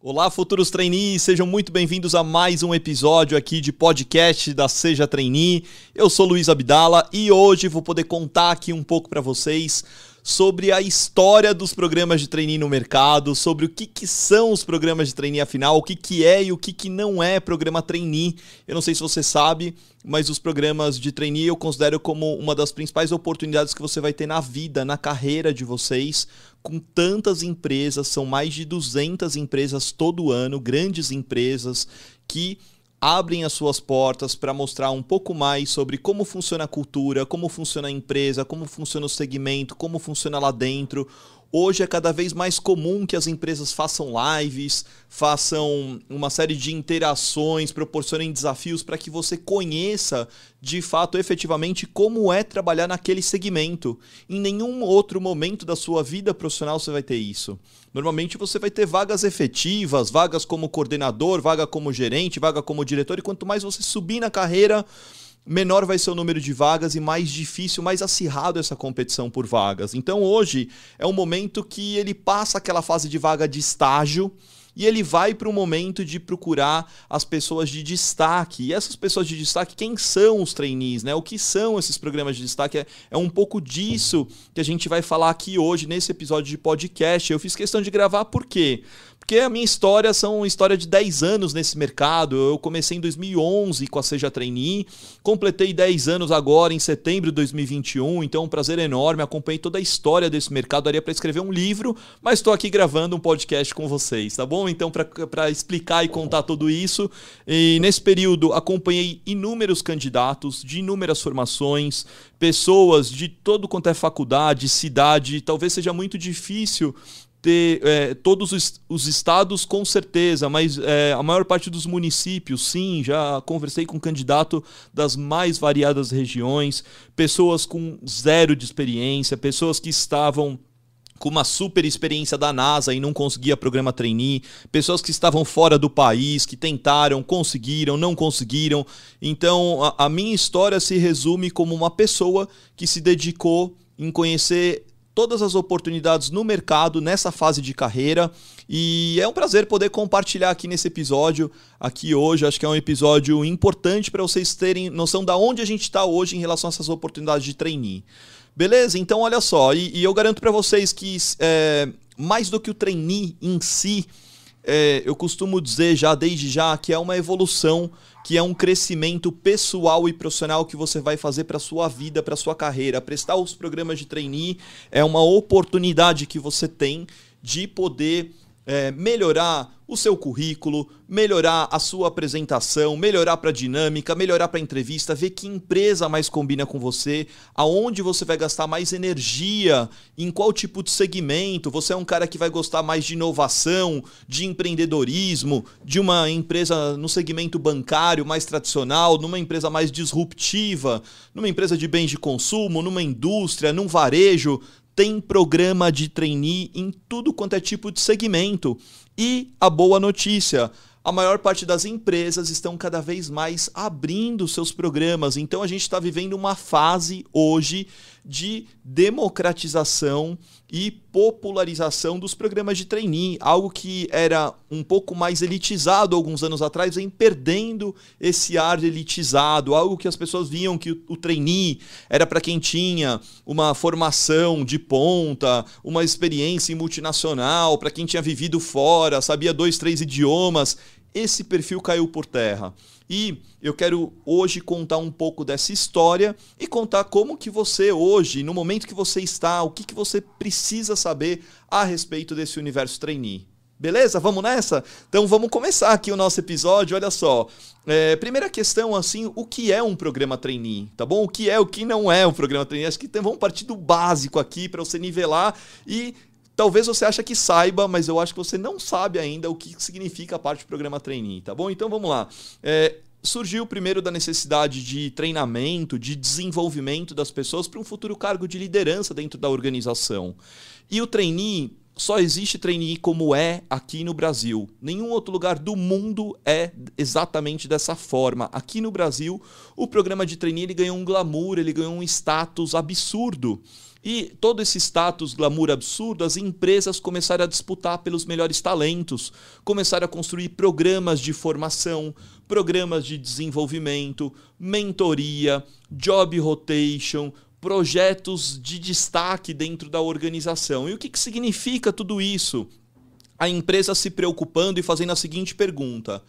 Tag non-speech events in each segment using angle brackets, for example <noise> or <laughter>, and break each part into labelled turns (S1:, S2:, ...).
S1: Olá, futuros trainees, sejam muito bem-vindos a mais um episódio aqui de podcast da Seja Trainee. Eu sou Luiz Abdala e hoje vou poder contar aqui um pouco para vocês sobre a história dos programas de trainee no mercado, sobre o que, que são os programas de trainee afinal, o que, que é e o que, que não é programa trainee. Eu não sei se você sabe, mas os programas de trainee eu considero como uma das principais oportunidades que você vai ter na vida, na carreira de vocês, com tantas empresas, são mais de 200 empresas todo ano, grandes empresas que abrem as suas portas para mostrar um pouco mais sobre como funciona a cultura, como funciona a empresa, como funciona o segmento, como funciona lá dentro. Hoje é cada vez mais comum que as empresas façam lives, façam uma série de interações, proporcionem desafios para que você conheça de fato, efetivamente, como é trabalhar naquele segmento. Em nenhum outro momento da sua vida profissional você vai ter isso. Normalmente você vai ter vagas efetivas, vagas como coordenador, vaga como gerente, vaga como diretor, e quanto mais você subir na carreira, menor vai ser o número de vagas e mais difícil, mais acirrado essa competição por vagas. Então hoje é um momento que ele passa aquela fase de vaga de estágio e ele vai para o momento de procurar as pessoas de destaque. E essas pessoas de destaque, quem são os trainees, né? O que são esses programas de destaque? É, é um pouco disso que a gente vai falar aqui hoje nesse episódio de podcast. Eu fiz questão de gravar por quê? Porque a minha história são uma história de 10 anos nesse mercado. Eu comecei em 2011 com a Seja Trainee, completei 10 anos agora em setembro de 2021, então é um prazer enorme. Acompanhei toda a história desse mercado, daria para escrever um livro, mas estou aqui gravando um podcast com vocês, tá bom? Então, para explicar e contar tudo isso, e nesse período acompanhei inúmeros candidatos de inúmeras formações, pessoas de todo quanto é faculdade, cidade. Talvez seja muito difícil ter é, todos os, os, estados com certeza, mas é, a maior parte dos municípios, sim, já conversei com candidato das mais variadas regiões, pessoas com zero de experiência, pessoas que estavam com uma super experiência da NASA e não conseguia programa trainee, pessoas que estavam fora do país, que tentaram, conseguiram, não conseguiram. Então, a, a minha história se resume como uma pessoa que se dedicou em conhecer todas as oportunidades no mercado nessa fase de carreira. E é um prazer poder compartilhar aqui nesse episódio, aqui hoje. Acho que é um episódio importante para vocês terem noção da onde a gente está hoje em relação a essas oportunidades de trainee. Beleza? Então, olha só, e, e eu garanto para vocês que é, mais do que o trainee em si, é, eu costumo dizer já desde já que é uma evolução, que é um crescimento pessoal e profissional que você vai fazer para sua vida, para sua carreira. Prestar os programas de trainee é uma oportunidade que você tem de poder é, melhorar o seu currículo, melhorar a sua apresentação, melhorar para a dinâmica, melhorar para a entrevista, ver que empresa mais combina com você, aonde você vai gastar mais energia, em qual tipo de segmento. Você é um cara que vai gostar mais de inovação, de empreendedorismo, de uma empresa no segmento bancário mais tradicional, numa empresa mais disruptiva, numa empresa de bens de consumo, numa indústria, num varejo tem programa de trainee em tudo quanto é tipo de segmento. E a boa notícia, a maior parte das empresas estão cada vez mais abrindo seus programas. Então a gente está vivendo uma fase hoje de democratização e popularização dos programas de trainee, algo que era um pouco mais elitizado alguns anos atrás, vem perdendo esse ar elitizado, algo que as pessoas viam que o, o trainee era para quem tinha uma formação de ponta, uma experiência em multinacional, para quem tinha vivido fora, sabia dois, três idiomas. Esse perfil caiu por terra. E eu quero hoje contar um pouco dessa história e contar como que você hoje, no momento que você está, o que, que você precisa saber a respeito desse universo trainee. Beleza? Vamos nessa? Então vamos começar aqui o nosso episódio. Olha só. É, primeira questão, assim, o que é um programa trainee? Tá bom? O que é, o que não é um programa trainee? Acho que vamos partir do básico aqui para você nivelar e Talvez você ache que saiba, mas eu acho que você não sabe ainda o que significa a parte do programa trainee, tá bom? Então vamos lá. É, surgiu primeiro da necessidade de treinamento, de desenvolvimento das pessoas para um futuro cargo de liderança dentro da organização. E o trainee só existe trainee como é aqui no Brasil. Nenhum outro lugar do mundo é exatamente dessa forma. Aqui no Brasil, o programa de trainee ele ganhou um glamour, ele ganhou um status absurdo. E todo esse status glamour absurdo, as empresas começaram a disputar pelos melhores talentos, começaram a construir programas de formação, programas de desenvolvimento, mentoria, job rotation, projetos de destaque dentro da organização. E o que, que significa tudo isso? A empresa se preocupando e fazendo a seguinte pergunta: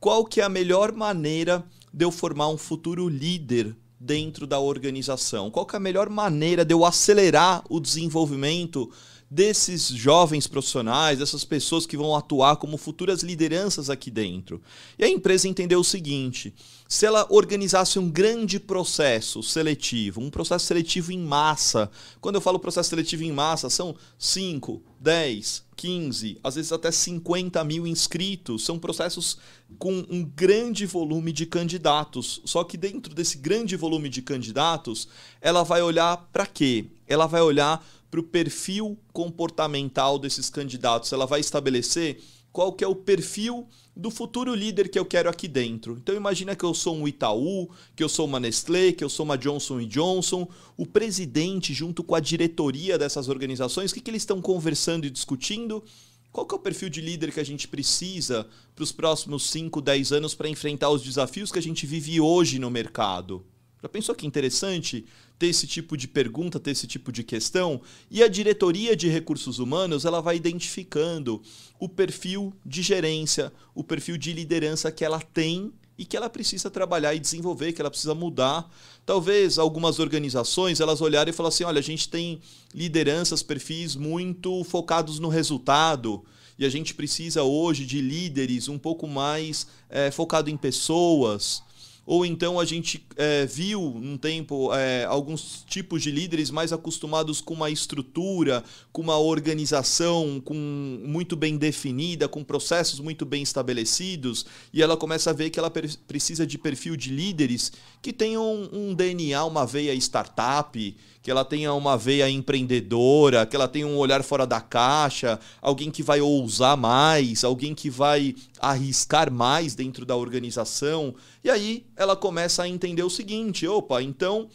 S1: qual que é a melhor maneira de eu formar um futuro líder dentro da organização? Qual é a melhor maneira de eu acelerar o desenvolvimento desses jovens profissionais, dessas pessoas que vão atuar como futuras lideranças aqui dentro. E a empresa entendeu o seguinte: se ela organizasse um grande processo seletivo, um processo seletivo em massa, quando eu falo processo seletivo em massa, são 5, 10, 15, às vezes até 50 mil inscritos, são processos com um grande volume de candidatos. Só que dentro desse grande volume de candidatos, ela vai olhar para quê? Ela vai olhar para o perfil comportamental desses candidatos. Ela vai estabelecer qual que é o perfil do futuro líder que eu quero aqui dentro. Então imagina que eu sou um Itaú, que eu sou uma Nestlé, que eu sou uma Johnson Johnson, o presidente junto com a diretoria dessas organizações, o que, que eles estão conversando e discutindo? Qual que é o perfil de líder que a gente precisa para os próximos 5, 10 anos para enfrentar os desafios que a gente vive hoje no mercado? Já pensou que interessante ter esse tipo de pergunta, ter esse tipo de questão? E a diretoria de recursos humanos ela vai identificando o perfil de gerência, o perfil de liderança que ela tem e que ela precisa trabalhar e desenvolver, que ela precisa mudar. Talvez algumas organizações elas olharem e falar assim, olha, a gente tem lideranças, perfis muito focados no resultado e a gente precisa hoje de líderes um pouco mais é, focado em pessoas ou então a gente é, viu um tempo é, alguns tipos de líderes mais acostumados com uma estrutura, com uma organização com muito bem definida, com processos muito bem estabelecidos, e ela começa a ver que ela precisa de perfil de líderes que tenham um DNA, uma veia startup, que ela tenha uma veia empreendedora, que ela tenha um olhar fora da caixa, alguém que vai ousar mais, alguém que vai arriscar mais dentro da organização. E aí ela começa a entender o seguinte: opa, então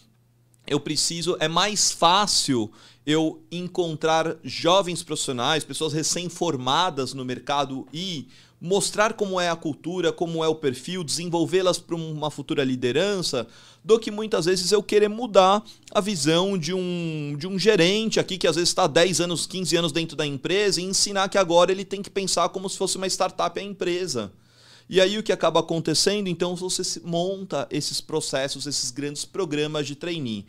S1: eu preciso, é mais fácil eu encontrar jovens profissionais, pessoas recém-formadas no mercado e mostrar como é a cultura, como é o perfil, desenvolvê-las para uma futura liderança, do que muitas vezes eu querer mudar a visão de um, de um gerente aqui que às vezes está 10 anos, 15 anos dentro da empresa e ensinar que agora ele tem que pensar como se fosse uma startup a empresa. E aí o que acaba acontecendo? Então você monta esses processos, esses grandes programas de trainee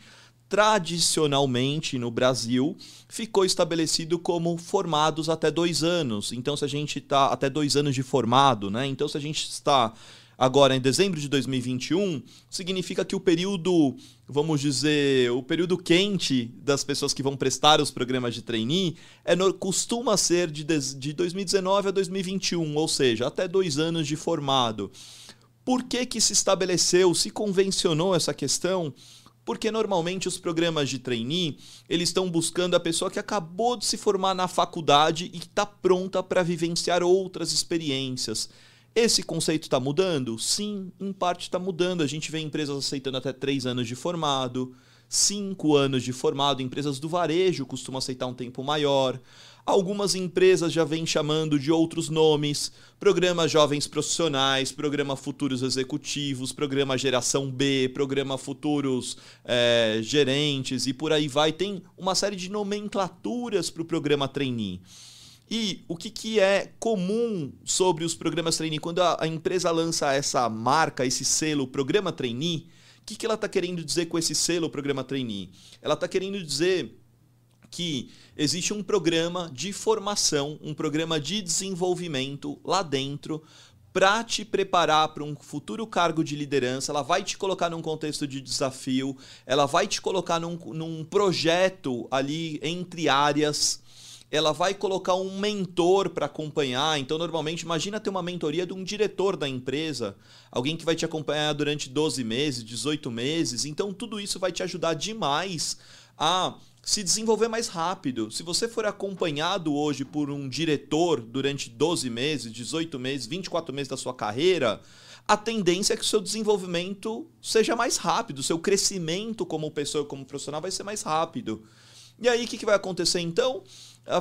S1: tradicionalmente no Brasil ficou estabelecido como formados até dois anos. Então, se a gente está até dois anos de formado, né? Então, se a gente está agora em dezembro de 2021, significa que o período, vamos dizer, o período quente das pessoas que vão prestar os programas de trainee é, costuma ser de, de 2019 a 2021, ou seja, até dois anos de formado. Por que, que se estabeleceu, se convencionou essa questão? Porque normalmente os programas de trainee, eles estão buscando a pessoa que acabou de se formar na faculdade e está pronta para vivenciar outras experiências. Esse conceito está mudando? Sim, em parte está mudando. A gente vê empresas aceitando até três anos de formado, cinco anos de formado. Empresas do varejo costumam aceitar um tempo maior. Algumas empresas já vêm chamando de outros nomes: Programa Jovens Profissionais, Programa Futuros Executivos, Programa Geração B, Programa Futuros é, Gerentes e por aí vai. Tem uma série de nomenclaturas para o programa trainee. E o que, que é comum sobre os programas trainee? Quando a, a empresa lança essa marca, esse selo, programa trainee, o que, que ela está querendo dizer com esse selo, programa trainee? Ela está querendo dizer que existe um programa de formação, um programa de desenvolvimento lá dentro para te preparar para um futuro cargo de liderança, ela vai te colocar num contexto de desafio, ela vai te colocar num, num projeto ali entre áreas, ela vai colocar um mentor para acompanhar. Então, normalmente, imagina ter uma mentoria de um diretor da empresa, alguém que vai te acompanhar durante 12 meses, 18 meses. Então, tudo isso vai te ajudar demais a se desenvolver mais rápido. Se você for acompanhado hoje por um diretor durante 12 meses, 18 meses, 24 meses da sua carreira, a tendência é que o seu desenvolvimento seja mais rápido, o seu crescimento como pessoa, como profissional vai ser mais rápido. E aí o que, que vai acontecer então?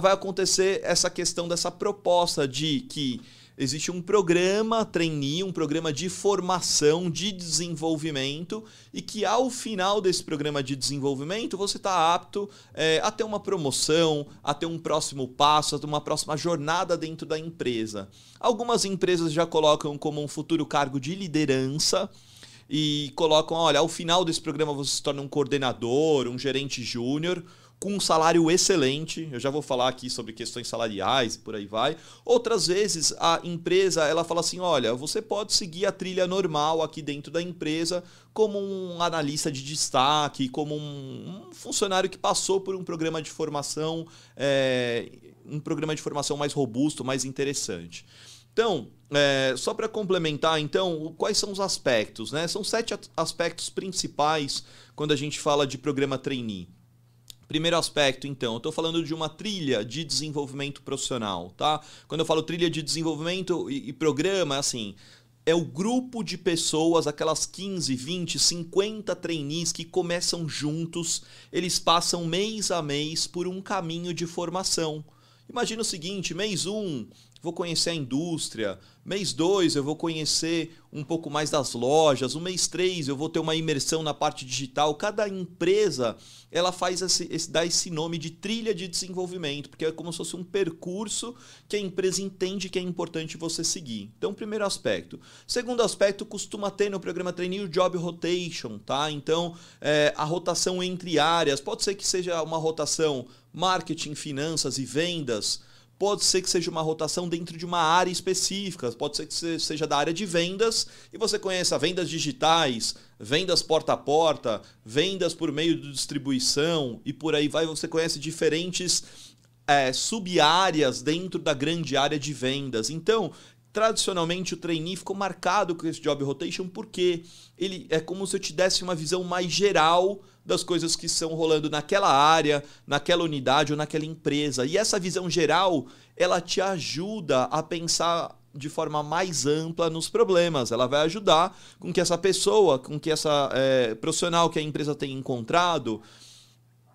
S1: Vai acontecer essa questão dessa proposta de que existe um programa trainee, um programa de formação, de desenvolvimento, e que ao final desse programa de desenvolvimento você está apto é, a ter uma promoção, a ter um próximo passo, a ter uma próxima jornada dentro da empresa. Algumas empresas já colocam como um futuro cargo de liderança e colocam, olha, ao final desse programa você se torna um coordenador, um gerente júnior com um salário excelente. Eu já vou falar aqui sobre questões salariais e por aí vai. Outras vezes a empresa ela fala assim: olha, você pode seguir a trilha normal aqui dentro da empresa como um analista de destaque, como um, funcionário que passou por um programa de formação, é, um programa de formação mais robusto, mais interessante. Então, é, só para complementar, então, quais são os aspectos? Né? São sete aspectos principais quando a gente fala de programa trainee. Primeiro aspecto, então, eu estou falando de uma trilha de desenvolvimento profissional, tá? Quando eu falo trilha de desenvolvimento e, e programa, é assim, é o grupo de pessoas, aquelas 15, 20, 50 trainees que começam juntos, eles passam mês a mês por um caminho de formação. Imagina o seguinte: mês 1, um, vou conhecer a indústria. Mês 2 eu vou conhecer um pouco mais das lojas. O mês 3 eu vou ter uma imersão na parte digital. Cada empresa ela faz esse, esse, dá esse nome de trilha de desenvolvimento, porque é como se fosse um percurso que a empresa entende que é importante você seguir. Então, primeiro aspecto. Segundo aspecto, costuma ter no programa Trainee o Job Rotation, tá? Então, é, a rotação entre áreas. Pode ser que seja uma rotação marketing, finanças e vendas Pode ser que seja uma rotação dentro de uma área específica, pode ser que seja da área de vendas e você conheça vendas digitais, vendas porta a porta, vendas por meio de distribuição e por aí vai. Você conhece diferentes é, sub-áreas dentro da grande área de vendas. Então, tradicionalmente o trainee ficou marcado com esse job rotation porque ele é como se eu te desse uma visão mais geral das coisas que estão rolando naquela área, naquela unidade ou naquela empresa. E essa visão geral, ela te ajuda a pensar de forma mais ampla nos problemas. Ela vai ajudar com que essa pessoa, com que essa é, profissional que a empresa tem encontrado,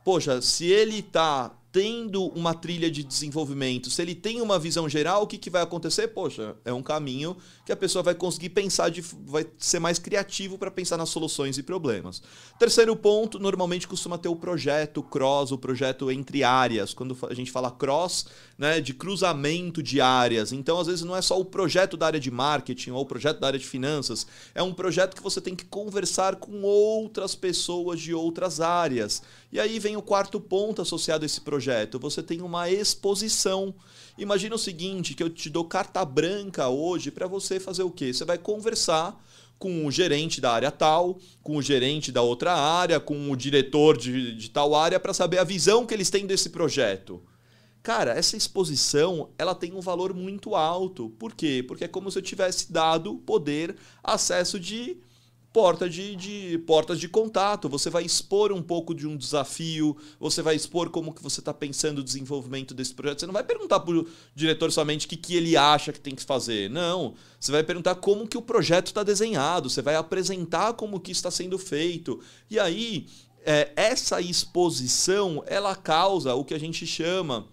S1: poxa, se ele está tendo uma trilha de desenvolvimento, se ele tem uma visão geral, o que, que vai acontecer? Poxa, é um caminho que a pessoa vai conseguir pensar, de, vai ser mais criativo para pensar nas soluções e problemas. Terceiro ponto, normalmente costuma ter o projeto cross, o projeto entre áreas. Quando a gente fala cross, né, de cruzamento de áreas. Então, às vezes, não é só o projeto da área de marketing ou o projeto da área de finanças, é um projeto que você tem que conversar com outras pessoas de outras áreas. E aí vem o quarto ponto associado a esse projeto você tem uma exposição. Imagina o seguinte, que eu te dou carta branca hoje para você fazer o quê? Você vai conversar com o gerente da área tal, com o gerente da outra área, com o diretor de, de tal área para saber a visão que eles têm desse projeto. Cara, essa exposição ela tem um valor muito alto. Por quê? Porque é como se eu tivesse dado poder, acesso de porta de, de, portas de contato. Você vai expor um pouco de um desafio, você vai expor como que você está pensando o desenvolvimento desse projeto. Você não vai perguntar para o diretor somente o que, que ele acha que tem que fazer. Não. Você vai perguntar como que o projeto está desenhado, você vai apresentar como que está sendo feito. E aí, é, essa exposição, ela causa o que a gente chama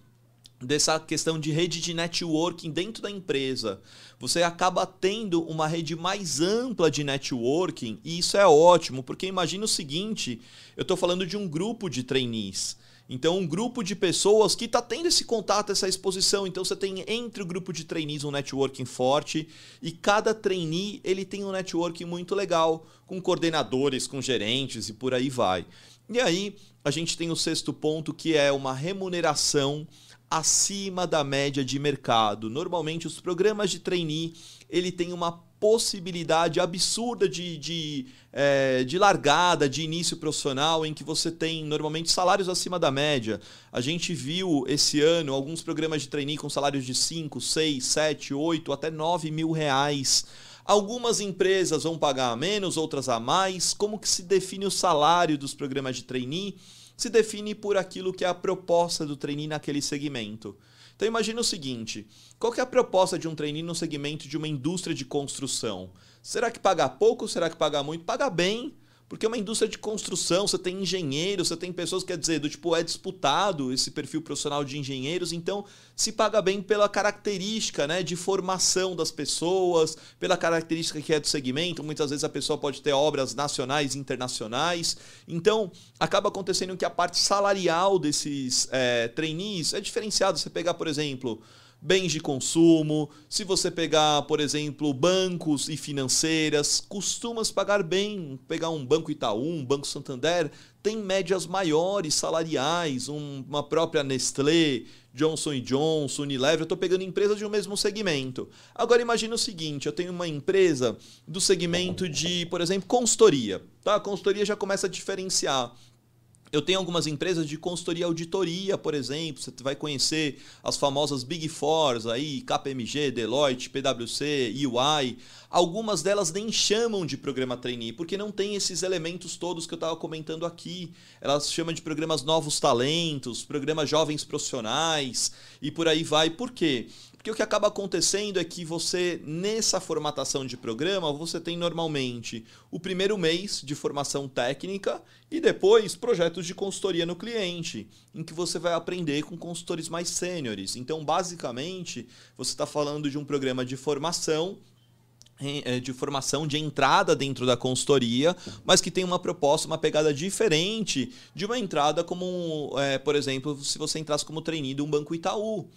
S1: dessa questão de rede de networking dentro da empresa. Você acaba tendo uma rede mais ampla de networking e isso é ótimo, porque imagina o seguinte, eu estou falando de um grupo de trainees. Então, um grupo de pessoas que está tendo esse contato, essa exposição. Então, você tem entre o grupo de trainees um networking forte e cada trainee ele tem um networking muito legal, com coordenadores, com gerentes e por aí vai. E aí, a gente tem o sexto ponto, que é uma remuneração acima da média de mercado. Normalmente os programas de trainee ele tem uma possibilidade absurda de, de, é, de largada, de início profissional, em que você tem normalmente salários acima da média. A gente viu esse ano alguns programas de trainee com salários de 5, 6, 7, 8, até 9 mil reais. Algumas empresas vão pagar a menos, outras a mais. Como que se define o salário dos programas de trainee? Se define por aquilo que é a proposta do trainee naquele segmento. Então imagine o seguinte: qual é a proposta de um trainee no segmento de uma indústria de construção? Será que paga pouco? Será que paga muito? Paga bem. Porque é uma indústria de construção, você tem engenheiros, você tem pessoas, quer dizer, do tipo, é disputado esse perfil profissional de engenheiros, então se paga bem pela característica né, de formação das pessoas, pela característica que é do segmento. Muitas vezes a pessoa pode ter obras nacionais e internacionais. Então, acaba acontecendo que a parte salarial desses é, trainees é diferenciada. Você pegar, por exemplo, bens de consumo, se você pegar, por exemplo, bancos e financeiras, costumas pagar bem. Pegar um Banco Itaú, um Banco Santander, tem médias maiores salariais, um, uma própria Nestlé, Johnson Johnson, Unilever, eu estou pegando empresas de um mesmo segmento. Agora imagine o seguinte, eu tenho uma empresa do segmento de, por exemplo, consultoria. Tá? A consultoria já começa a diferenciar. Eu tenho algumas empresas de consultoria e auditoria, por exemplo. Você vai conhecer as famosas Big Fours aí, KPMG, Deloitte, PwC, EY. Algumas delas nem chamam de programa trainee, porque não tem esses elementos todos que eu estava comentando aqui. Elas chamam de programas novos talentos, programas jovens profissionais e por aí vai. Por quê? Porque o que acaba acontecendo é que você, nessa formatação de programa, você tem normalmente o primeiro mês de formação técnica e depois projetos de consultoria no cliente, em que você vai aprender com consultores mais sêniores. Então, basicamente, você está falando de um programa de formação eh, de formação de entrada dentro da consultoria, mas que tem uma proposta, uma pegada diferente de uma entrada como, é, por exemplo, se você entrasse como trainee de um banco Itaú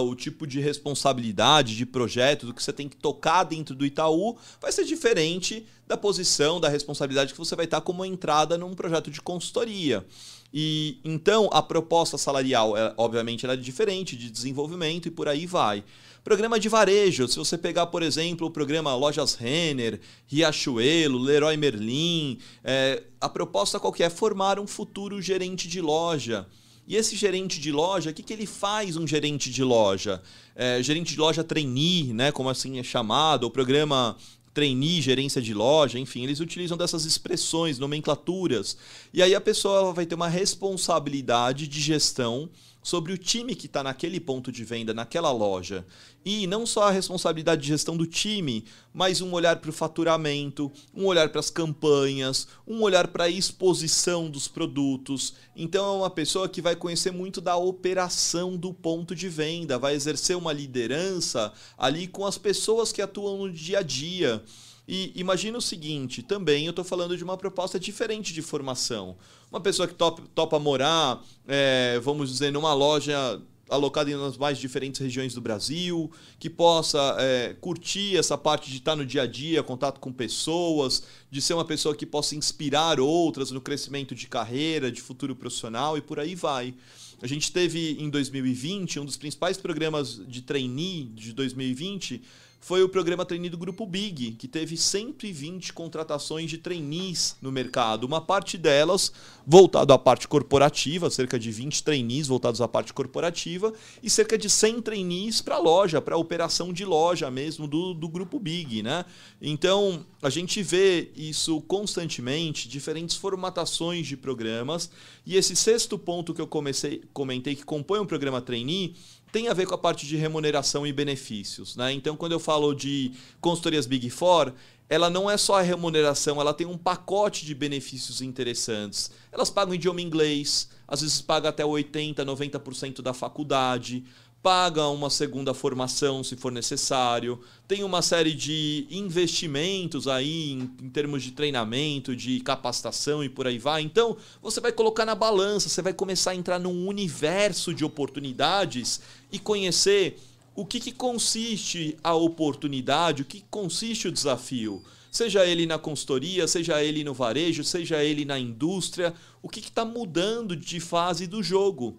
S1: o tipo de responsabilidade, de projeto, do que você tem que tocar dentro do Itaú, vai ser diferente da posição, da responsabilidade que você vai estar como entrada num projeto de consultoria. E então a proposta salarial, é, obviamente, ela é diferente de desenvolvimento e por aí vai. Programa de varejo, se você pegar, por exemplo, o programa Lojas Renner, Riachuelo, Leroy Merlin, é, a proposta qual é? Formar um futuro gerente de loja. E esse gerente de loja, o que, que ele faz um gerente de loja? É, gerente de loja trainee, né, como assim é chamado, o programa trainee, gerência de loja, enfim, eles utilizam dessas expressões, nomenclaturas. E aí a pessoa vai ter uma responsabilidade de gestão sobre o time que está naquele ponto de venda, naquela loja. E não só a responsabilidade de gestão do time, mas um olhar para o faturamento, um olhar para as campanhas, um olhar para a exposição dos produtos. Então é uma pessoa que vai conhecer muito da operação do ponto de venda, vai exercer uma liderança ali com as pessoas que atuam no dia a dia. E imagina o seguinte, também eu estou falando de uma proposta diferente de formação. Uma pessoa que topa, morar, é, vamos dizer, numa loja alocada em nas mais diferentes regiões do Brasil, que possa é, curtir essa parte de estar no dia a dia, contato com pessoas, de ser uma pessoa que possa inspirar outras no crescimento de carreira, de futuro profissional e por aí vai. A gente teve em 2020 um dos principais programas de trainee de 2020 foi o programa trainee do Grupo Big, que teve 120 contratações de trainees no mercado. Uma parte delas voltado à parte corporativa, cerca de 20 trainees voltados à parte corporativa, e cerca de 100 trainees para loja, para operação de loja mesmo do, do Grupo Big. Né? Então, a gente vê isso constantemente, diferentes formatações de programas, e esse sexto ponto que eu comecei, comentei, que compõe um programa trainee, tem a ver com a parte de remuneração e benefícios. Né? Então, quando eu falo de consultorias Big Four, ela não é só a remuneração, ela tem um pacote de benefícios interessantes. Elas pagam idioma inglês, às vezes paga até 80%, 90% da faculdade, paga uma segunda formação se for necessário, tem uma série de investimentos aí em, em, termos de treinamento, de capacitação e por aí vai. Então, você vai colocar na balança, você vai começar a entrar num universo de oportunidades e conhecer o que, que consiste a oportunidade, o que consiste o desafio. Seja ele na consultoria, seja ele no varejo, seja ele na indústria, o que está mudando de fase do jogo.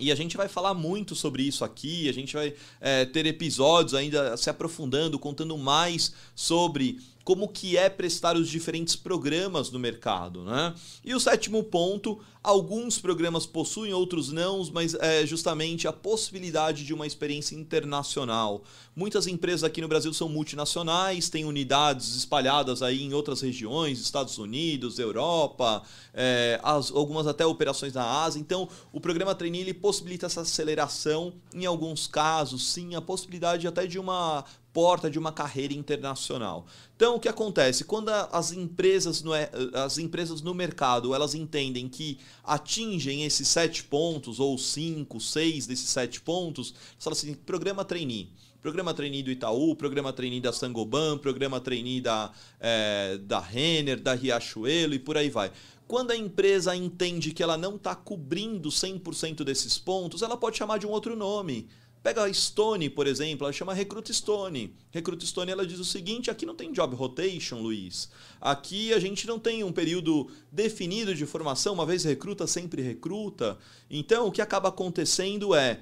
S1: E a gente vai falar muito sobre isso aqui, a gente vai é, ter episódios ainda se aprofundando, contando mais sobre como que é prestar os diferentes programas no mercado, né? E o sétimo ponto, alguns programas possuem, outros não, mas é justamente a possibilidade de uma experiência internacional. Muitas empresas aqui no Brasil são multinacionais, têm unidades espalhadas aí em outras regiões, Estados Unidos, Europa, é, as, algumas até operações na Ásia. Então, o programa Trainee possibilita essa aceleração, em alguns casos, sim, a possibilidade até de uma porta de uma carreira internacional. Então, o que acontece? Quando as empresas no, é, as empresas no mercado elas entendem que atingem esses sete pontos, ou cinco, seis desses sete pontos, elas falam assim, programa trainee. Programa trainee do Itaú, programa trainee da Sangoban, programa trainee da, é, da Renner, da Riachuelo e por aí vai. Quando a empresa entende que ela não está cobrindo 100% desses pontos, ela pode chamar de um outro nome. Pega a Stone, por exemplo, ela chama Recruta Stone. Recruta Stone ela diz o seguinte: aqui não tem job rotation, Luiz. Aqui a gente não tem um período definido de formação, uma vez recruta, sempre recruta. Então o que acaba acontecendo é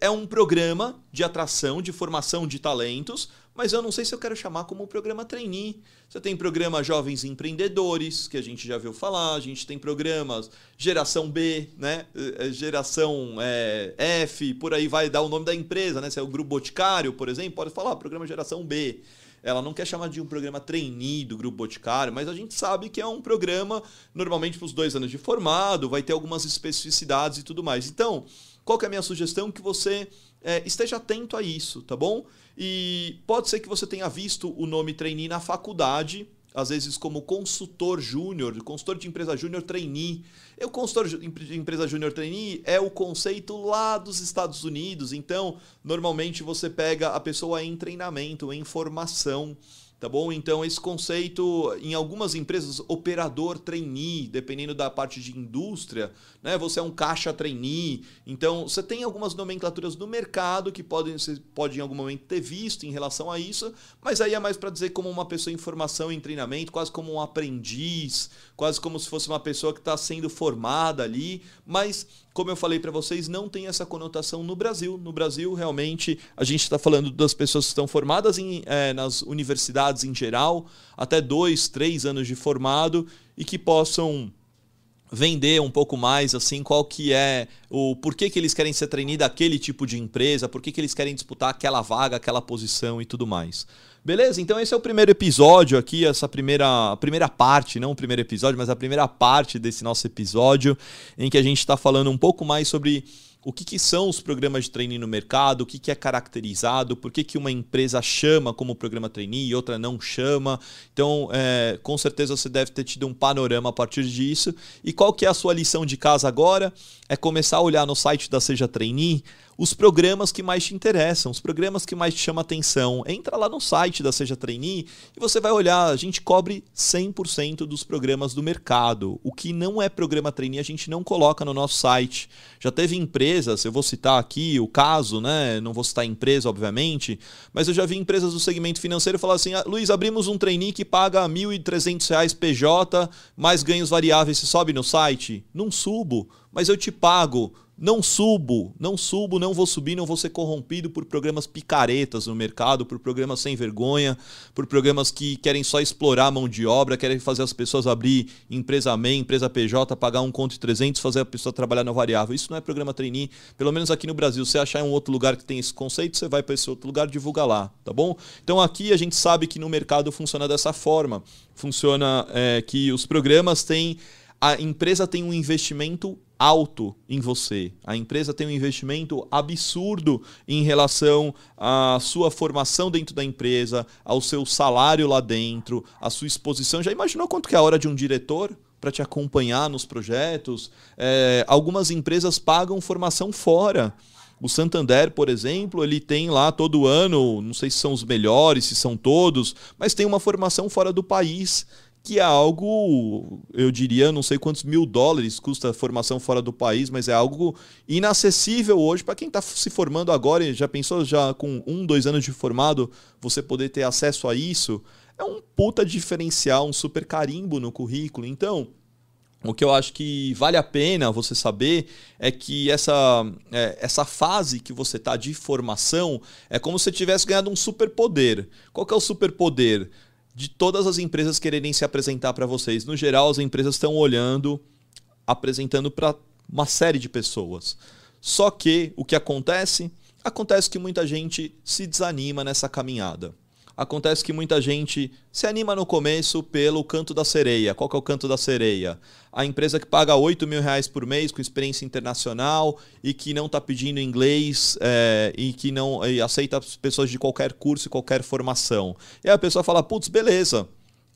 S1: é um programa de atração, de formação de talentos, mas eu não sei se eu quero chamar como programa trainee. Você tem programa Jovens Empreendedores, que a gente já viu falar, a gente tem programas Geração B, né? Eh, geração é, F, por aí vai dar o nome da empresa, né? Se é o Grupo Boticário, por exemplo, pode falar programa Geração B. Ela não quer chamar de um programa trainee do Grupo Boticário, mas a gente sabe que é um programa normalmente para os dois anos de formado, vai ter algumas especificidades e tudo mais. Então, qual é a minha sugestão? Que você é, esteja atento a isso, tá bom? E pode ser que você tenha visto o nome trainee na faculdade, às vezes como consultor júnior, consultor de empresa júnior trainee. E o consultor de empresa júnior trainee é o conceito lá dos Estados Unidos. Então, normalmente você pega a pessoa em treinamento, em formação tá bom? Então esse conceito em algumas empresas operador trainee, dependendo da parte de indústria, né? Você é um caixa trainee. Então você tem algumas nomenclaturas no mercado que podem você pode em algum momento ter visto em relação a isso, mas aí é mais para dizer como uma pessoa em formação em treinamento, quase como um aprendiz, quase como se fosse uma pessoa que está sendo formada ali, mas como eu falei para vocês, não tem essa conotação no Brasil. No Brasil, realmente, a gente está falando das pessoas que estão formadas em, é, nas universidades em geral, até dois, três anos de formado, e que possam vender um pouco mais assim qual que é o porquê que eles querem ser trainee daquele tipo de empresa, por que eles querem disputar aquela vaga, aquela posição e tudo mais. Beleza? Então esse é o primeiro episódio aqui, essa primeira, primeira parte, não o primeiro episódio, mas a primeira parte desse nosso episódio, em que a gente está falando um pouco mais sobre o que, que, são os programas de trainee no mercado, o que, que é caracterizado, por que, que uma empresa chama como programa trainee e outra não chama. Então, é, com certeza você deve ter tido um panorama a partir disso. E qual que é a sua lição de casa agora? É começar a olhar no site da Seja Trainee os programas que mais te interessam, os programas que mais te chamam atenção. Entra lá no site da Seja Trainee e você vai olhar, a gente cobre 100% dos programas do mercado. O que não é programa trainee a gente não coloca no nosso site. Já teve empresas, eu vou citar aqui o caso, né? Não vou citar empresa, obviamente, mas eu já vi empresas do segmento financeiro falar assim: ah, Luiz, abrimos um trainee que paga R$ 1.300 PJ, mais ganhos variáveis, você sobe no site? Não subo, mas eu te pago não subo, não subo, não vou subir, não vou ser corrompido por programas picaretas no mercado, por programas sem vergonha, por programas que querem só explorar a mão de obra, querem fazer as pessoas abrir empresa MEI, empresa PJ, pagar um conto de 300, fazer a pessoa trabalhar na variável. Isso não é programa trainee, pelo menos aqui no Brasil. Se achar um outro lugar que tem esse conceito, você vai para esse outro lugar, divulga lá, tá bom? Então aqui a gente sabe que no mercado funciona dessa forma. Funciona é, que os programas têm a empresa tem um investimento alto em você. A empresa tem um investimento absurdo em relação à sua formação dentro da empresa, ao seu salário lá dentro, à sua exposição. Já imaginou quanto que é a hora de um diretor? para te acompanhar nos projetos. É, algumas empresas pagam formação fora. O Santander, por exemplo, ele tem lá todo ano, não sei se são os melhores, se são todos, mas tem uma formação fora do país que é algo, eu diria, não sei quantos mil dólares custa a formação fora do país, mas é algo inacessível hoje para quem está se formando agora. Já pensou já com um, dois anos de formado, você poder ter acesso a isso? É um puta diferencial, um super carimbo no currículo. Então, o que eu acho que vale a pena você saber é que essa, é, essa fase que você está de formação é como se você tivesse ganhado um superpoder. Qual que é o superpoder? De todas as empresas quererem se apresentar para vocês. No geral, as empresas estão olhando, apresentando para uma série de pessoas. Só que o que acontece? Acontece que muita gente se desanima nessa caminhada. Acontece que muita gente se anima no começo pelo canto da sereia. Qual que é o canto da sereia? A empresa que paga 8 mil reais por mês com experiência internacional e que não está pedindo inglês é, e que não e aceita pessoas de qualquer curso e qualquer formação. E aí a pessoa fala, putz, beleza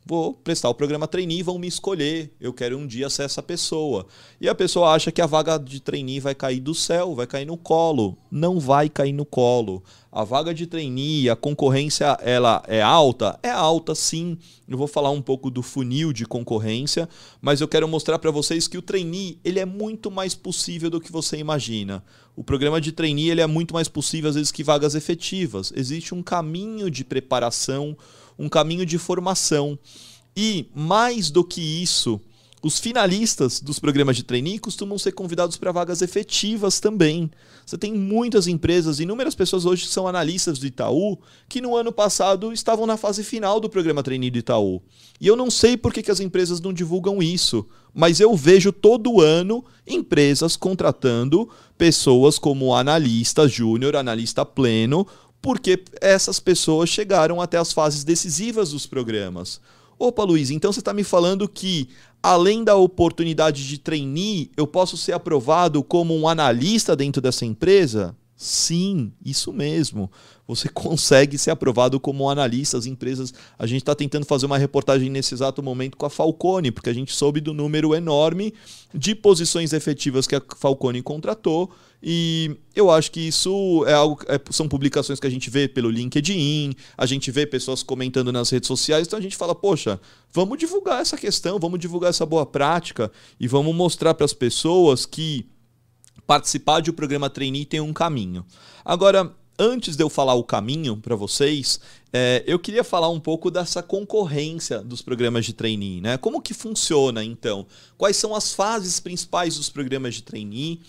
S1: vou prestar o programa trainee, vão me escolher. Eu quero um dia ser essa pessoa. E a pessoa acha que a vaga de trainee vai cair do céu, vai cair no colo. Não vai cair no colo. A vaga de trainee, a concorrência, ela é alta? É alta, sim. Eu vou falar um pouco do funil de concorrência, mas eu quero mostrar para vocês que o trainee, ele é muito mais possível do que você imagina. O programa de trainee, ele é muito mais possível às vezes que vagas efetivas. Existe um caminho de preparação, um caminho de formação. E, mais do que isso, os finalistas dos programas de trainee costumam ser convidados para vagas efetivas também. Você tem muitas empresas, inúmeras pessoas hoje que são analistas do Itaú, que no ano passado estavam na fase final do programa trainee do Itaú. E eu não sei por que, que as empresas não divulgam isso, mas eu vejo todo ano empresas contratando pessoas como analista júnior, analista pleno, porque essas pessoas chegaram até as fases decisivas dos programas. Opa, Luiz, então você está me falando que, além da oportunidade de trainee, eu posso ser aprovado como um analista dentro dessa empresa? Sim, isso mesmo. Você <laughs> consegue ser aprovado como analista. As empresas. A gente está tentando fazer uma reportagem nesse exato momento com a Falcone, porque a gente soube do número enorme de posições efetivas que a Falcone contratou. E eu acho que isso é algo. É, são publicações que a gente vê pelo LinkedIn, a gente vê pessoas comentando nas redes sociais, então a gente fala, poxa, vamos divulgar essa questão, vamos divulgar essa boa prática e vamos mostrar para as pessoas que participar de um programa trainee tem um caminho. Agora, antes de eu falar o caminho para vocês, é, eu queria falar um pouco dessa concorrência dos programas de trainee, né? Como que funciona então? Quais são as fases principais dos programas de trainee?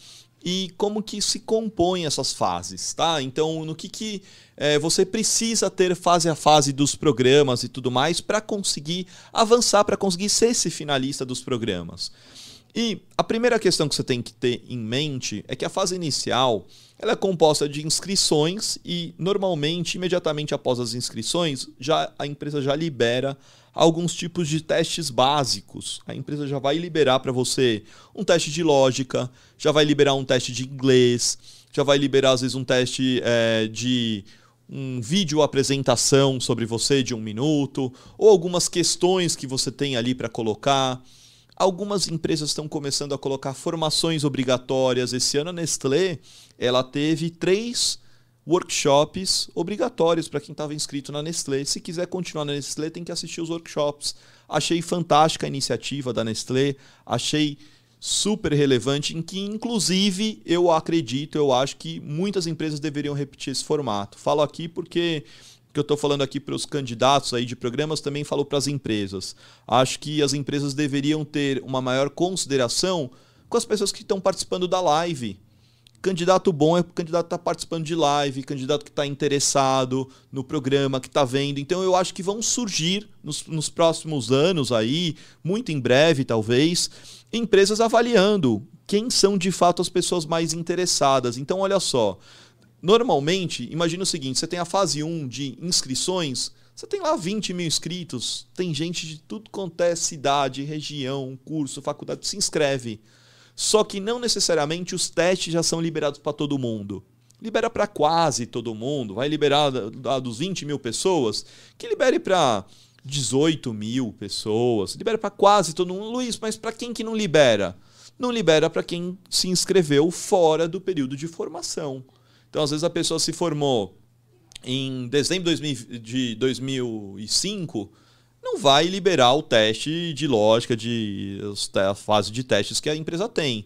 S1: E como que se compõem essas fases, tá? Então, no que, que é, você precisa ter fase a fase dos programas e tudo mais para conseguir avançar, para conseguir ser esse finalista dos programas. E a primeira questão que você tem que ter em mente é que a fase inicial ela é composta de inscrições e normalmente imediatamente após as inscrições já a empresa já libera alguns tipos de testes básicos. A empresa já vai liberar para você um teste de lógica, já vai liberar um teste de inglês, já vai liberar às vezes um teste é, de um vídeo apresentação sobre você de um minuto ou algumas questões que você tem ali para colocar. Algumas empresas estão começando a colocar formações obrigatórias. Esse ano a Nestlé ela teve três workshops obrigatórios para quem estava inscrito na Nestlé. Se quiser continuar na Nestlé, tem que assistir os workshops. Achei fantástica a iniciativa da Nestlé, achei super relevante, em que inclusive eu acredito, eu acho que muitas empresas deveriam repetir esse formato. Falo aqui porque que eu estou falando aqui para os candidatos aí de programas, também falo para as empresas. Acho que as empresas deveriam ter uma maior consideração com as pessoas que estão participando da live. Candidato bom é candidato que está participando de live, candidato que está interessado no programa, que está vendo. Então eu acho que vão surgir nos, nos próximos anos aí, muito em breve talvez, empresas avaliando quem são de fato as pessoas mais interessadas. Então olha só, Normalmente, imagina o seguinte: você tem a fase 1 de inscrições, você tem lá 20 mil inscritos, tem gente de tudo quanto é cidade, região, curso, faculdade, se inscreve. Só que não necessariamente os testes já são liberados para todo mundo. Libera para quase todo mundo, vai liberar dos 20 mil pessoas, que libere para 18 mil pessoas, libera para quase todo mundo. Luiz, mas para quem que não libera? Não libera para quem se inscreveu fora do período de formação. Então, às vezes, a pessoa se formou em dezembro de 2005, não vai liberar o teste de lógica, de a fase de testes que a empresa tem.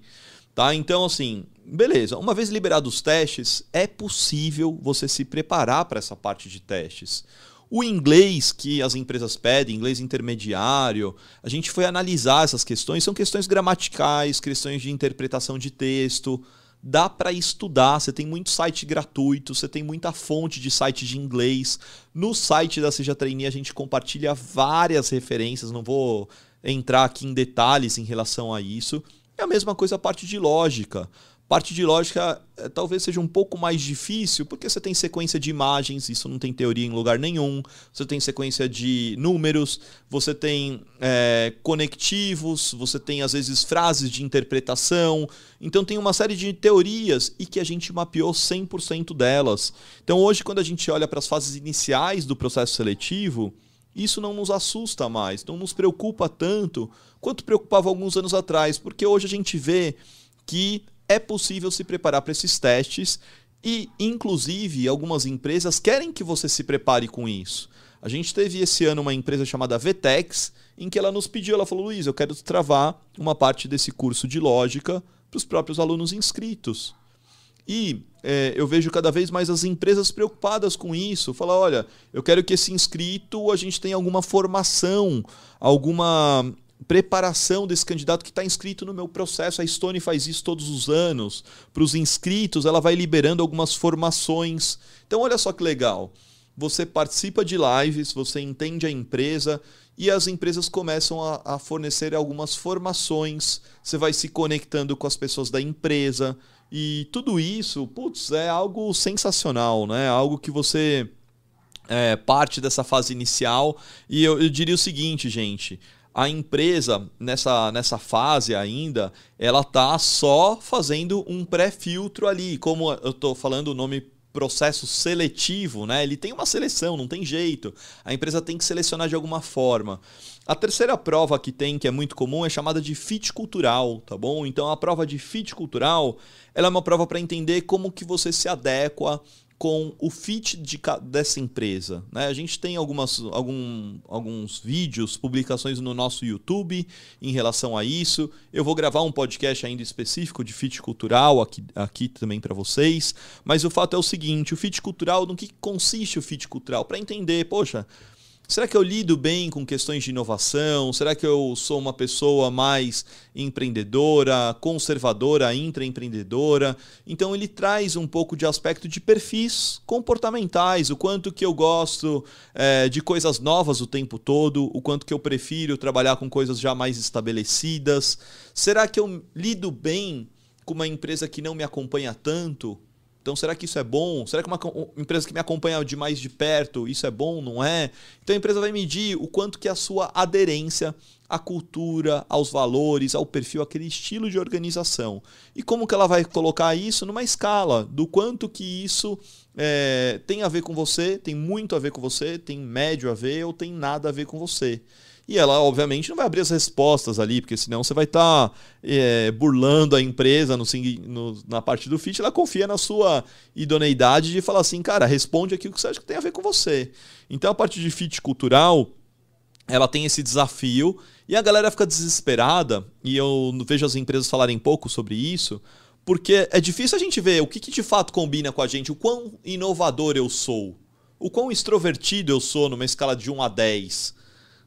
S1: Tá? Então, assim, beleza. Uma vez liberados os testes, é possível você se preparar para essa parte de testes. O inglês que as empresas pedem, inglês intermediário, a gente foi analisar essas questões, são questões gramaticais, questões de interpretação de texto dá para estudar. Você tem muito site gratuito, você tem muita fonte de site de inglês. No site da Seja Trainee a gente compartilha várias referências, não vou entrar aqui em detalhes em relação a isso. É a mesma coisa a parte de lógica. Parte de lógica é, talvez seja um pouco mais difícil, porque você tem sequência de imagens, isso não tem teoria em lugar nenhum. Você tem sequência de números, você tem é, conectivos, você tem às vezes frases de interpretação. Então tem uma série de teorias e que a gente mapeou 100% delas. Então hoje, quando a gente olha para as fases iniciais do processo seletivo, isso não nos assusta mais, não nos preocupa tanto quanto preocupava alguns anos atrás, porque hoje a gente vê que é possível se preparar para esses testes e, inclusive, algumas empresas querem que você se prepare com isso. A gente teve esse ano uma empresa chamada Vtex, em que ela nos pediu, ela falou, Luiz, eu quero travar uma parte desse curso de lógica para os próprios alunos inscritos. E é, eu vejo cada vez mais as empresas preocupadas com isso. Falar, olha, eu quero que esse inscrito a gente tenha alguma formação, alguma preparação desse candidato que está inscrito no meu processo. A Stone faz isso todos os anos. Para os inscritos, ela vai liberando algumas formações. Então, olha só que legal. Você participa de lives, você entende a empresa e as empresas começam a, a fornecer algumas formações. Você vai se conectando com as pessoas da empresa. E tudo isso, putz, é algo sensacional, né? Algo que você é, parte dessa fase inicial. E eu, eu diria o seguinte, gente a empresa nessa, nessa fase ainda, ela tá só fazendo um pré-filtro ali, como eu estou falando o nome processo seletivo, né? Ele tem uma seleção, não tem jeito. A empresa tem que selecionar de alguma forma. A terceira prova que tem, que é muito comum, é chamada de fit cultural, tá bom? Então a prova de fit cultural, ela é uma prova para entender como que você se adequa com o fit de, dessa empresa. Né? A gente tem algumas, algum, alguns vídeos, publicações no nosso YouTube em relação a isso. Eu vou gravar um podcast ainda específico de fit cultural aqui, aqui também para vocês. Mas o fato é o seguinte: o fit cultural, no que consiste o fit cultural? Para entender, poxa, Será que eu lido bem com questões de inovação? Será que eu sou uma pessoa mais empreendedora, conservadora, intraempreendedora? Então ele traz um pouco de aspecto de perfis comportamentais, o quanto que eu gosto é, de coisas novas o tempo todo, o quanto que eu prefiro trabalhar com coisas já mais estabelecidas. Será que eu lido bem com uma empresa que não me acompanha tanto? Então, será que isso é bom? Será que uma empresa que me acompanha de mais de perto, isso é bom, não é? Então, a empresa vai medir o quanto que a sua aderência à cultura, aos valores, ao perfil, aquele estilo de organização. E como que ela vai colocar isso numa escala do quanto que isso é, tem a ver com você, tem muito a ver com você, tem médio a ver ou tem nada a ver com você. E ela, obviamente, não vai abrir as respostas ali, porque senão você vai estar tá, é, burlando a empresa no, no, na parte do fit. Ela confia na sua idoneidade de falar assim, cara, responde aqui o que você acha que tem a ver com você. Então, a parte de fit cultural, ela tem esse desafio e a galera fica desesperada. E eu vejo as empresas falarem pouco sobre isso, porque é difícil a gente ver o que, que de fato combina com a gente, o quão inovador eu sou, o quão extrovertido eu sou numa escala de 1 a 10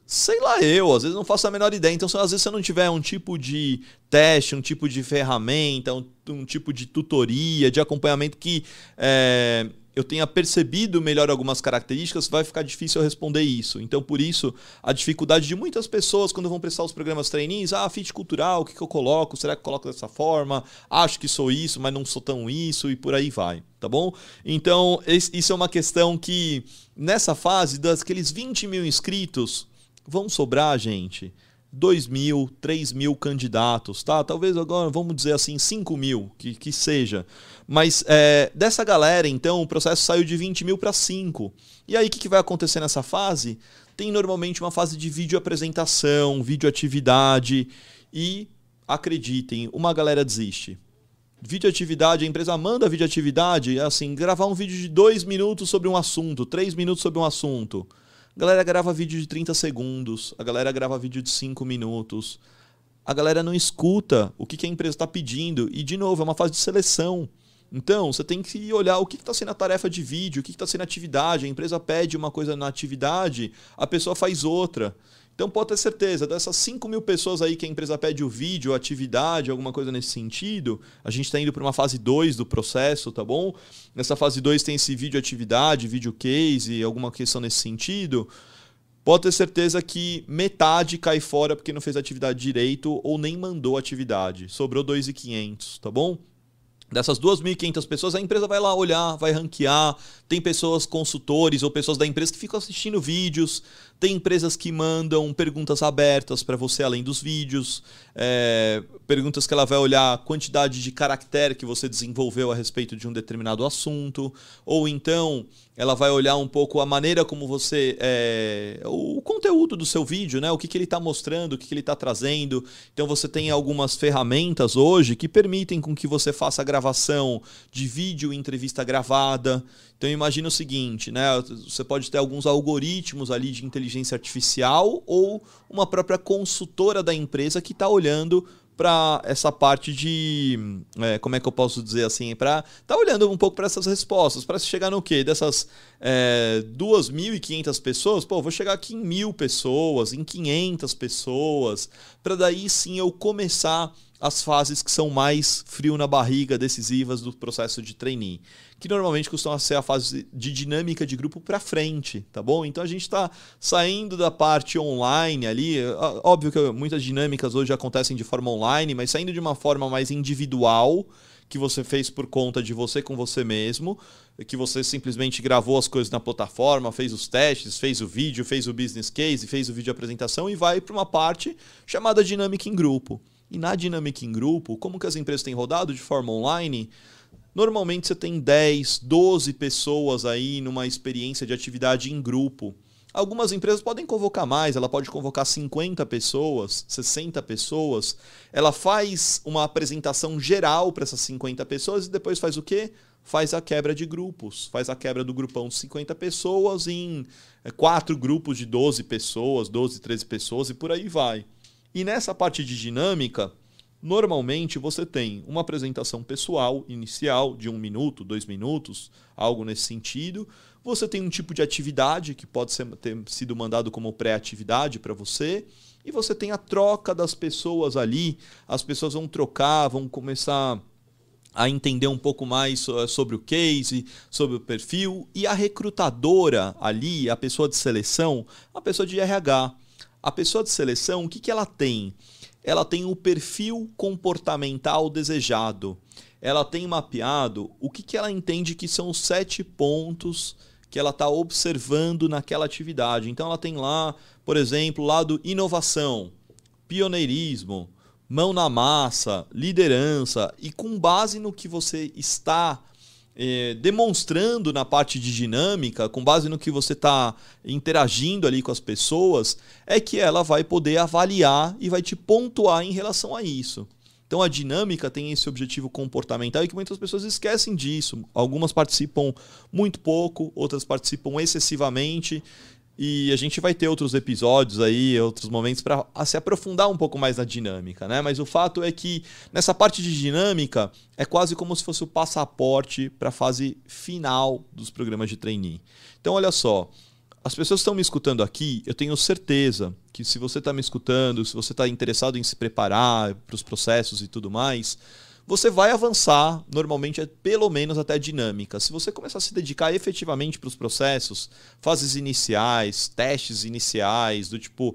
S1: Sei lá eu, às vezes não faço a menor ideia. Então, se às vezes você não tiver um tipo de teste, um tipo de ferramenta, um, um tipo de tutoria, de acompanhamento que é, eu tenha percebido melhor algumas características, vai ficar difícil eu responder isso. Então, por isso, a dificuldade de muitas pessoas quando vão prestar os programas trainees, ah, fit cultural, o que, que eu coloco? Será que eu coloco dessa forma? Acho que sou isso, mas não sou tão isso, e por aí vai, tá bom? Então, isso é uma questão que, nessa fase, daqueles 20 mil inscritos, vão sobrar, gente, 2 mil, 3 mil candidatos, tá? Talvez agora, vamos dizer assim, 5 mil, que, que seja. Mas é, dessa galera, então, o processo saiu de 20 mil para 5. E aí, o que, que vai acontecer nessa fase? Tem normalmente uma fase de vídeo apresentação, vídeo atividade e, acreditem, uma galera desiste. Vídeo atividade, a empresa manda vídeo atividade, é assim, gravar um vídeo de 2 minutos sobre um assunto, 3 minutos sobre um assunto. A galera grava vídeo de 30 segundos, a galera grava vídeo de 5 minutos. A galera não escuta o que a empresa está pedindo. E, de novo, é uma fase de seleção. Então, você tem que olhar o que está sendo a tarefa de vídeo, o que está sendo a atividade. A empresa pede uma coisa na atividade, a pessoa faz outra. Então pode ter certeza, dessas 5 mil pessoas aí que a empresa pede o vídeo, atividade, alguma coisa nesse sentido, a gente está indo para uma fase 2 do processo, tá bom? Nessa fase 2 tem esse vídeo atividade, vídeo case, alguma questão nesse sentido. Pode ter certeza que metade cai fora porque não fez atividade direito ou nem mandou atividade. Sobrou 2.500, tá bom? Dessas 2.500 pessoas, a empresa vai lá olhar, vai ranquear. Tem pessoas, consultores ou pessoas da empresa que ficam assistindo vídeos. Tem empresas que mandam perguntas abertas para você além dos vídeos. É, perguntas que ela vai olhar a quantidade de caractere que você desenvolveu a respeito de um determinado assunto. Ou então ela vai olhar um pouco a maneira como você. É, o conteúdo do seu vídeo, né? O que, que ele está mostrando, o que, que ele está trazendo. Então você tem algumas ferramentas hoje que permitem com que você faça gravação de vídeo entrevista gravada. Então imagina o seguinte, né? Você pode ter alguns algoritmos ali de inteligência artificial ou uma própria consultora da empresa que está olhando para essa parte de. É, como é que eu posso dizer assim? Para tá olhando um pouco para essas respostas, para chegar no quê? Dessas é, 2.500 pessoas, pô, vou chegar aqui em mil pessoas, em 500 pessoas, para daí sim eu começar as fases que são mais frio na barriga, decisivas do processo de trainee, que normalmente costuma ser a fase de dinâmica de grupo para frente, tá bom? Então a gente está saindo da parte online ali, óbvio que muitas dinâmicas hoje acontecem de forma online, mas saindo de uma forma mais individual, que você fez por conta de você com você mesmo, que você simplesmente gravou as coisas na plataforma, fez os testes, fez o vídeo, fez o business case, fez o vídeo apresentação e vai para uma parte chamada dinâmica em grupo. E na dinâmica em grupo, como que as empresas têm rodado de forma online, normalmente você tem 10, 12 pessoas aí numa experiência de atividade em grupo. Algumas empresas podem convocar mais, ela pode convocar 50 pessoas, 60 pessoas. Ela faz uma apresentação geral para essas 50 pessoas e depois faz o quê? Faz a quebra de grupos. Faz a quebra do grupão de 50 pessoas em é, quatro grupos de 12 pessoas, 12, 13 pessoas e por aí vai. E nessa parte de dinâmica, normalmente você tem uma apresentação pessoal inicial de um minuto, dois minutos, algo nesse sentido. Você tem um tipo de atividade que pode ser, ter sido mandado como pré-atividade para você. E você tem a troca das pessoas ali. As pessoas vão trocar, vão começar a entender um pouco mais sobre o case, sobre o perfil. E a recrutadora ali, a pessoa de seleção, a pessoa de RH a pessoa de seleção, o que, que ela tem? Ela tem o perfil comportamental desejado. Ela tem mapeado o que, que ela entende que são os sete pontos que ela está observando naquela atividade. Então ela tem lá, por exemplo, lado inovação, pioneirismo, mão na massa, liderança, e com base no que você está é, demonstrando na parte de dinâmica, com base no que você está interagindo ali com as pessoas, é que ela vai poder avaliar e vai te pontuar em relação a isso. Então a dinâmica tem esse objetivo comportamental e que muitas pessoas esquecem disso. Algumas participam muito pouco, outras participam excessivamente e a gente vai ter outros episódios aí, outros momentos para se aprofundar um pouco mais na dinâmica, né? Mas o fato é que nessa parte de dinâmica é quase como se fosse o passaporte para a fase final dos programas de trainee. Então, olha só, as pessoas estão me escutando aqui, eu tenho certeza que se você está me escutando, se você está interessado em se preparar para os processos e tudo mais, você vai avançar, normalmente é pelo menos até dinâmica. Se você começar a se dedicar efetivamente para os processos, fases iniciais, testes iniciais, do tipo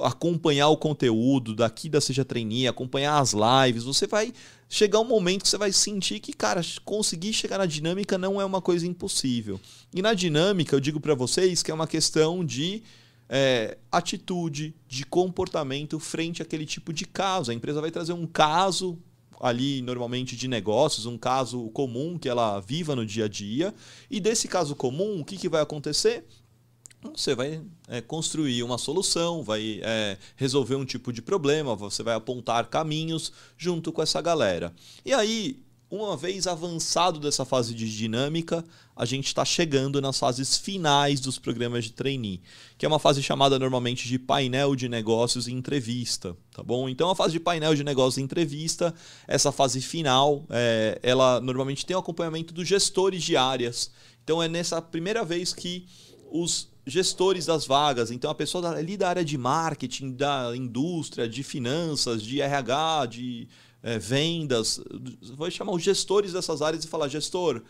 S1: acompanhar o conteúdo daqui da Seja Trainee, acompanhar as lives, você vai chegar um momento que você vai sentir que, cara, conseguir chegar na dinâmica não é uma coisa impossível. E na dinâmica, eu digo para vocês que é uma questão de é, atitude, de comportamento frente àquele tipo de caso. A empresa vai trazer um caso ali normalmente de negócios, um caso comum que ela viva no dia a dia. E desse caso comum, o que, que vai acontecer? Você vai é, construir uma solução, vai é, resolver um tipo de problema, você vai apontar caminhos junto com essa galera. E aí, uma vez avançado dessa fase de dinâmica, a gente está chegando nas fases finais dos programas de trainee, que é uma fase chamada normalmente de painel de negócios e entrevista, tá bom? Então a fase de painel de negócios e entrevista, essa fase final, é, ela normalmente tem o acompanhamento dos gestores de áreas. Então é nessa primeira vez que os gestores das vagas. Então, a pessoa ali da área de marketing, da indústria, de finanças, de RH, de é, vendas, vai chamar os gestores dessas áreas e falar: gestor,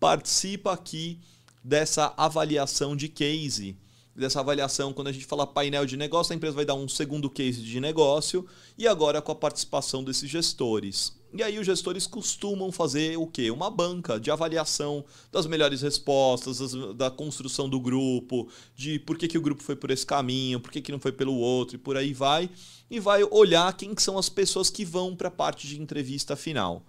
S1: participa aqui dessa avaliação de case dessa avaliação, quando a gente fala painel de negócio, a empresa vai dar um segundo case de negócio e agora com a participação desses gestores. E aí os gestores costumam fazer o quê? Uma banca de avaliação das melhores respostas, das, da construção do grupo, de por que, que o grupo foi por esse caminho, por que, que não foi pelo outro e por aí vai. E vai olhar quem são as pessoas que vão para a parte de entrevista final.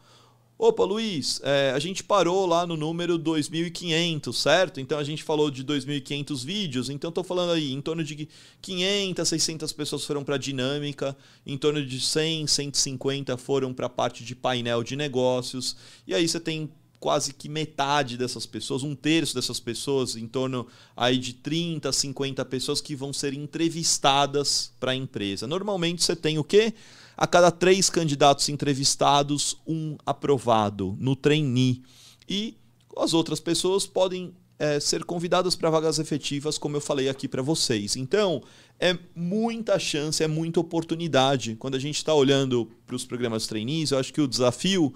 S1: Opa, Luiz, é, a gente parou lá no número 2.500, certo? Então a gente falou de 2.500 vídeos, então estou falando aí, em torno de 500, 600 pessoas foram para a dinâmica, em torno de 100, 150 foram para a parte de painel de negócios, e aí você tem quase que metade dessas pessoas, um terço dessas pessoas, em torno aí de 30, 50 pessoas que vão ser entrevistadas para a empresa. Normalmente você tem o quê? A cada três candidatos entrevistados, um aprovado no trainee. E as outras pessoas podem é, ser convidadas para vagas efetivas, como eu falei aqui para vocês. Então, é muita chance, é muita oportunidade. Quando a gente está olhando para os programas trainees, eu acho que o desafio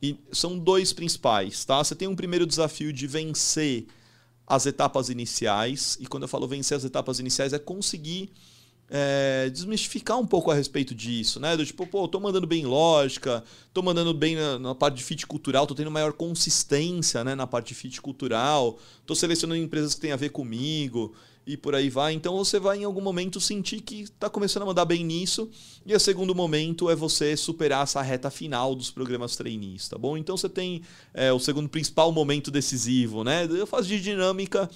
S1: e são dois principais, tá? Você tem um primeiro desafio de vencer as etapas iniciais, e quando eu falo vencer as etapas iniciais é conseguir é, desmistificar um pouco a respeito disso, né? Do tipo, pô, tô mandando bem lógica, tô mandando bem na, na, parte de fit cultural, tô tendo maior consistência né, na parte de fit cultural, tô selecionando empresas que têm a ver comigo e por aí vai. Então você vai em algum momento sentir que está começando a mandar bem nisso. E o segundo momento é você superar essa reta final dos programas trainees, tá bom? Então você tem é, o segundo principal momento decisivo, né? A fase de dinâmica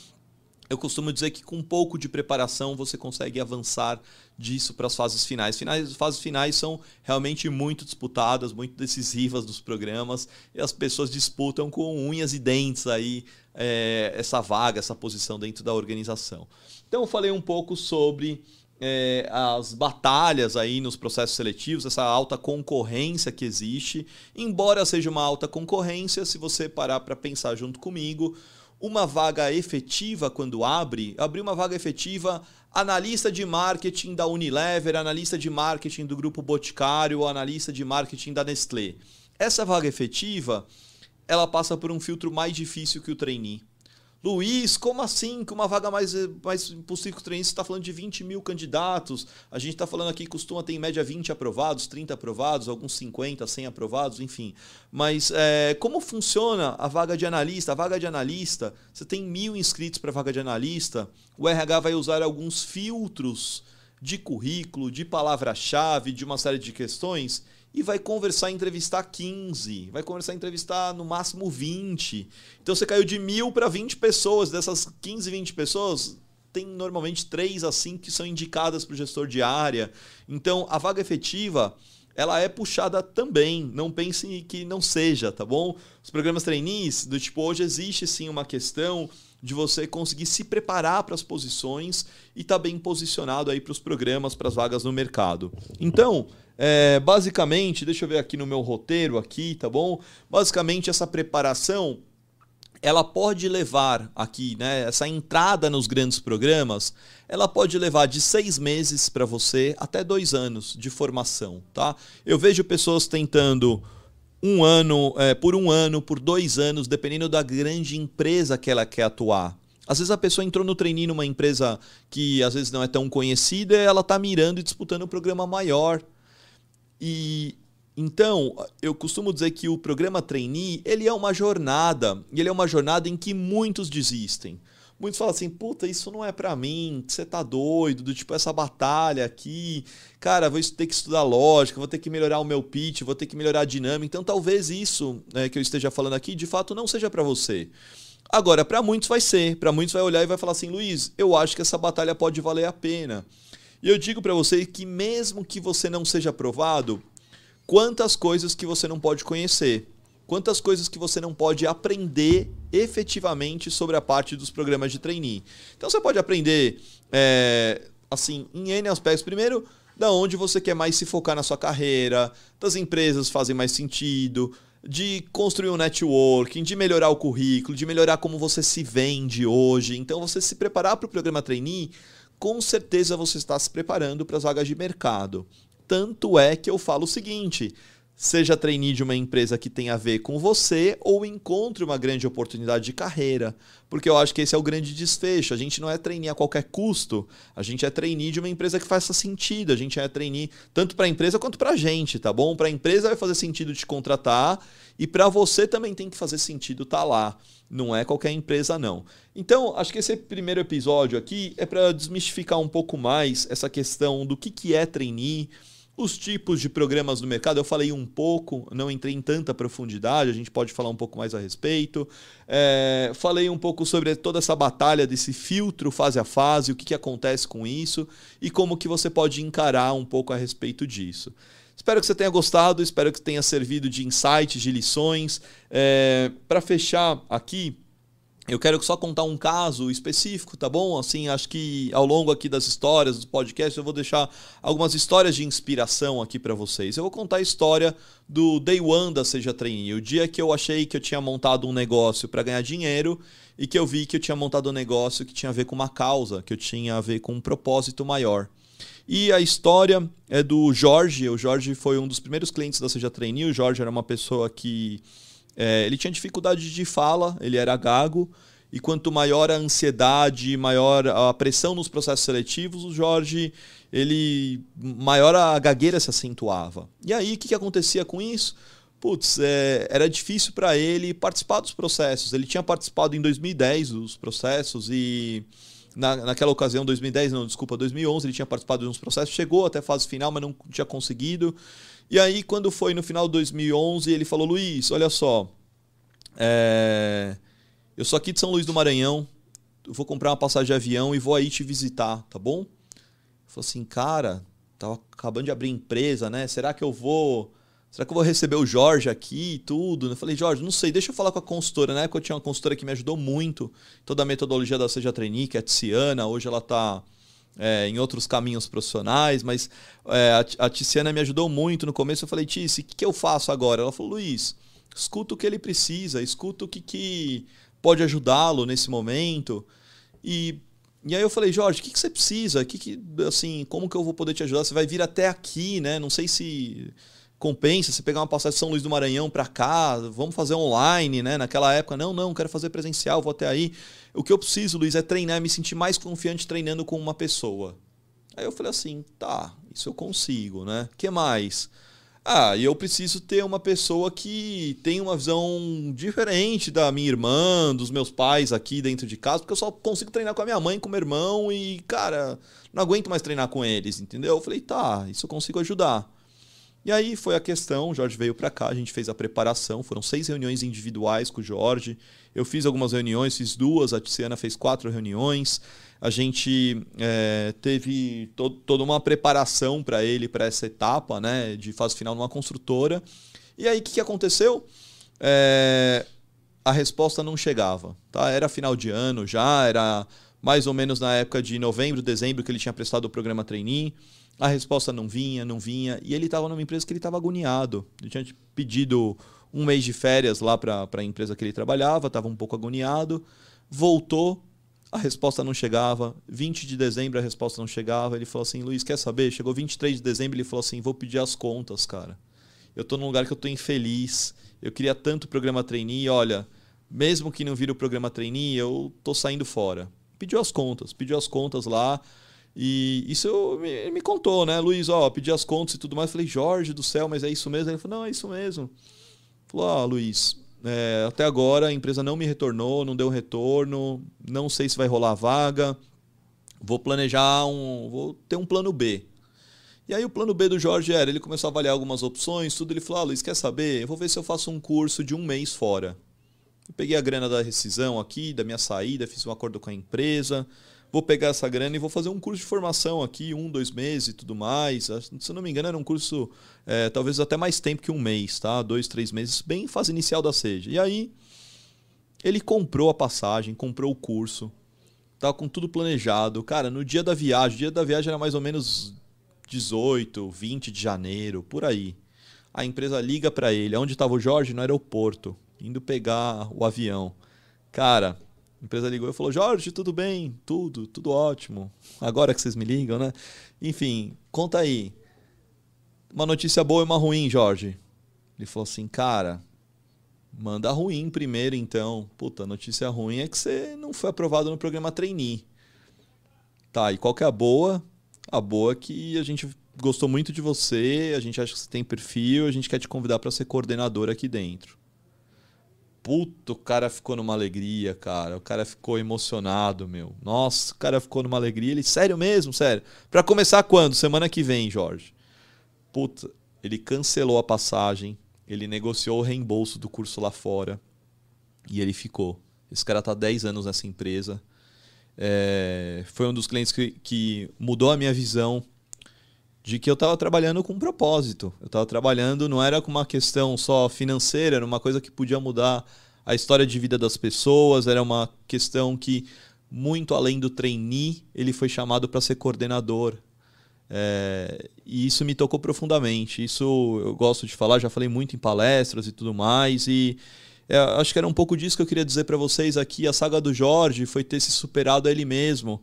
S1: eu costumo dizer que com um pouco de preparação você consegue avançar disso para as fases finais. finais. As fases finais são realmente muito disputadas, muito decisivas dos programas e as pessoas disputam com unhas e dentes aí é, essa vaga, essa posição dentro da organização. Então eu falei um pouco sobre é, as batalhas aí nos processos seletivos, essa alta concorrência que existe. Embora seja uma alta concorrência, se você parar para pensar junto comigo, uma vaga efetiva quando abre, abrir uma vaga efetiva, analista de marketing da Unilever, analista de marketing do grupo Boticário, analista de marketing da Nestlé. Essa vaga efetiva, ela passa por um filtro mais difícil que o trainee. Luiz, como assim? Com uma vaga mais, mais possível que você está falando de 20 mil candidatos. A gente está falando aqui, costuma ter em média 20 aprovados, 30 aprovados, alguns 50, 100 aprovados, enfim. Mas é, como funciona a vaga de analista? A vaga de analista, você tem mil inscritos para a vaga de analista, o RH vai usar alguns filtros de currículo, de palavra-chave, de uma série de questões e vai conversar e entrevistar 15, vai conversar e entrevistar no máximo 20. Então você caiu de mil para 20 pessoas, dessas 15, 20 pessoas, tem normalmente 3 a 5 que são indicadas para o gestor de área. Então a vaga efetiva ela é puxada também. Não pense que não seja, tá bom? Os programas trainees, do tipo, hoje existe sim uma questão de você conseguir se preparar para as posições e estar tá bem posicionado aí para os programas, para as vagas no mercado. Então, é, basicamente, deixa eu ver aqui no meu roteiro aqui, tá bom? Basicamente essa preparação ela pode levar aqui, né? Essa entrada nos grandes programas, ela pode levar de seis meses para você até dois anos de formação, tá? Eu vejo pessoas tentando um ano, é, por um ano, por dois anos, dependendo da grande empresa que ela quer atuar. Às vezes a pessoa entrou no treininho numa empresa que às vezes não é tão conhecida, ela está mirando e disputando um programa maior. E então, eu costumo dizer que o programa trainee, ele é uma jornada, e ele é uma jornada em que muitos desistem. Muitos falam assim, puta, isso não é para mim, você tá doido, do tipo essa batalha aqui, cara, vou ter que estudar lógica, vou ter que melhorar o meu pitch, vou ter que melhorar a dinâmica. Então, talvez isso né, que eu esteja falando aqui, de fato, não seja para você. Agora, para muitos vai ser, para muitos vai olhar e vai falar assim, Luiz, eu acho que essa batalha pode valer a pena. E eu digo para você que mesmo que você não seja aprovado, quantas coisas que você não pode conhecer, quantas coisas que você não pode aprender efetivamente sobre a parte dos programas de trainee. Então você pode aprender é, assim em N aspectos. Primeiro, da onde você quer mais se focar na sua carreira, das empresas fazem mais sentido, de construir um networking, de melhorar o currículo, de melhorar como você se vende hoje. Então, você se preparar para o programa trainee, com certeza você está se preparando para as vagas de mercado. Tanto é que eu falo o seguinte: seja trainee de uma empresa que tem a ver com você ou encontre uma grande oportunidade de carreira. Porque eu acho que esse é o grande desfecho. A gente não é trainee a qualquer custo. A gente é trainee de uma empresa que faça sentido. A gente é trainee tanto para a empresa quanto para a gente, tá bom? Para a empresa vai fazer sentido te contratar e para você também tem que fazer sentido estar tá lá. Não é qualquer empresa, não. Então, acho que esse primeiro episódio aqui é para desmistificar um pouco mais essa questão do que, que é trainee os tipos de programas no mercado, eu falei um pouco, não entrei em tanta profundidade, a gente pode falar um pouco mais a respeito. É, falei um pouco sobre toda essa batalha desse filtro fase a fase, o que, que acontece com isso e como que você pode encarar um pouco a respeito disso. Espero que você tenha gostado, espero que tenha servido de insights, de lições. É, Para fechar aqui, eu quero só contar um caso específico, tá bom? Assim, acho que ao longo aqui das histórias, dos podcasts, eu vou deixar algumas histórias de inspiração aqui para vocês. Eu vou contar a história do Day One da Seja Trainee, o dia que eu achei que eu tinha montado um negócio para ganhar dinheiro e que eu vi que eu tinha montado um negócio que tinha a ver com uma causa, que eu tinha a ver com um propósito maior. E a história é do Jorge. O Jorge foi um dos primeiros clientes da Seja Trainee. O Jorge era uma pessoa que é, ele tinha dificuldade de fala, ele era gago, e quanto maior a ansiedade, maior a pressão nos processos seletivos, o Jorge, ele maior a gagueira se acentuava. E aí, o que, que acontecia com isso? Putz, é, era difícil para ele participar dos processos. Ele tinha participado em 2010 dos processos e na, naquela ocasião, 2010, não, desculpa, 2011, ele tinha participado de uns processos, chegou até a fase final, mas não tinha conseguido. E aí, quando foi no final de 2011, ele falou: Luiz, olha só, é... eu sou aqui de São Luís do Maranhão, eu vou comprar uma passagem de avião e vou aí te visitar, tá bom? Falou assim, cara, tava acabando de abrir empresa, né? Será que eu vou. Será que eu vou receber o Jorge aqui e tudo? Eu falei, Jorge, não sei, deixa eu falar com a consultora. Na época eu tinha uma consultora que me ajudou muito. Toda a metodologia da Seja Trainee, que é a Tiziana, hoje ela está é, em outros caminhos profissionais, mas é, a, a Tiziana me ajudou muito no começo. Eu falei, Tice, o que, que eu faço agora? Ela falou, Luiz, escuta o que ele precisa, escuta o que, que pode ajudá-lo nesse momento. E, e aí eu falei, Jorge, o que, que você precisa? Que que, assim, como que eu vou poder te ajudar? Você vai vir até aqui, né? Não sei se compensa você pegar uma passagem de São Luís do Maranhão para cá, vamos fazer online, né? Naquela época, não, não, quero fazer presencial, vou até aí. O que eu preciso, Luiz, é treinar, me sentir mais confiante treinando com uma pessoa. Aí eu falei assim, tá, isso eu consigo, né? que mais? Ah, e eu preciso ter uma pessoa que tem uma visão diferente da minha irmã, dos meus pais aqui dentro de casa, porque eu só consigo treinar com a minha mãe, com meu irmão e, cara, não aguento mais treinar com eles, entendeu? Eu falei, tá, isso eu consigo ajudar. E aí foi a questão, o Jorge veio para cá, a gente fez a preparação, foram seis reuniões individuais com o Jorge. Eu fiz algumas reuniões, fiz duas, a Tiziana fez quatro reuniões. A gente é, teve to toda uma preparação para ele, para essa etapa né, de fase final numa construtora. E aí o que, que aconteceu? É, a resposta não chegava. Tá? Era final de ano já, era mais ou menos na época de novembro, dezembro que ele tinha prestado o programa trainee. A resposta não vinha, não vinha. E ele estava numa empresa que ele estava agoniado. Ele tinha pedido um mês de férias lá para a empresa que ele trabalhava, estava um pouco agoniado. Voltou, a resposta não chegava. 20 de dezembro a resposta não chegava. Ele falou assim: Luiz, quer saber? Chegou 23 de dezembro ele falou assim: vou pedir as contas, cara. Eu estou num lugar que eu estou infeliz. Eu queria tanto o programa trainee. Olha, mesmo que não vire o programa trainee, eu estou saindo fora. Pediu as contas, pediu as contas lá. E isso eu, me, me contou, né? Luiz, ó, pedi as contas e tudo mais. Falei, Jorge do céu, mas é isso mesmo? Ele falou, não, é isso mesmo. Falou, ó, Luiz, é, até agora a empresa não me retornou, não deu retorno, não sei se vai rolar a vaga. Vou planejar um. Vou ter um plano B. E aí o plano B do Jorge era, ele começou a avaliar algumas opções, tudo. Ele falou, ah, Luiz, quer saber? Eu vou ver se eu faço um curso de um mês fora. Eu peguei a grana da rescisão aqui, da minha saída, fiz um acordo com a empresa vou pegar essa grana e vou fazer um curso de formação aqui, um, dois meses e tudo mais. Se eu não me engano, era um curso é, talvez até mais tempo que um mês, tá? Dois, três meses, bem fase inicial da Seja. E aí, ele comprou a passagem, comprou o curso, tava com tudo planejado. Cara, no dia da viagem, o dia da viagem era mais ou menos 18, 20 de janeiro, por aí. A empresa liga para ele. Onde estava o Jorge? No aeroporto, indo pegar o avião. Cara, a empresa ligou e falou: Jorge, tudo bem? Tudo, tudo ótimo. Agora que vocês me ligam, né? Enfim, conta aí. Uma notícia boa e uma ruim, Jorge. Ele falou assim: Cara, manda ruim primeiro então. Puta, notícia ruim é que você não foi aprovado no programa trainee. Tá, e qual que é a boa? A boa é que a gente gostou muito de você, a gente acha que você tem perfil, a gente quer te convidar para ser coordenador aqui dentro. Puta, o cara ficou numa alegria, cara. O cara ficou emocionado, meu. Nossa, o cara ficou numa alegria. Ele, sério mesmo, sério. Para começar quando? Semana que vem, Jorge. Puta, ele cancelou a passagem, ele negociou o reembolso do curso lá fora e ele ficou. Esse cara tá 10 anos nessa empresa. É, foi um dos clientes que, que mudou a minha visão de que eu estava trabalhando com um propósito. Eu estava trabalhando, não era com uma questão só financeira, era uma coisa que podia mudar a história de vida das pessoas, era uma questão que, muito além do trainee, ele foi chamado para ser coordenador. É, e isso me tocou profundamente. Isso eu gosto de falar, já falei muito em palestras e tudo mais. E é, acho que era um pouco disso que eu queria dizer para vocês aqui. A saga do Jorge foi ter se superado a ele mesmo.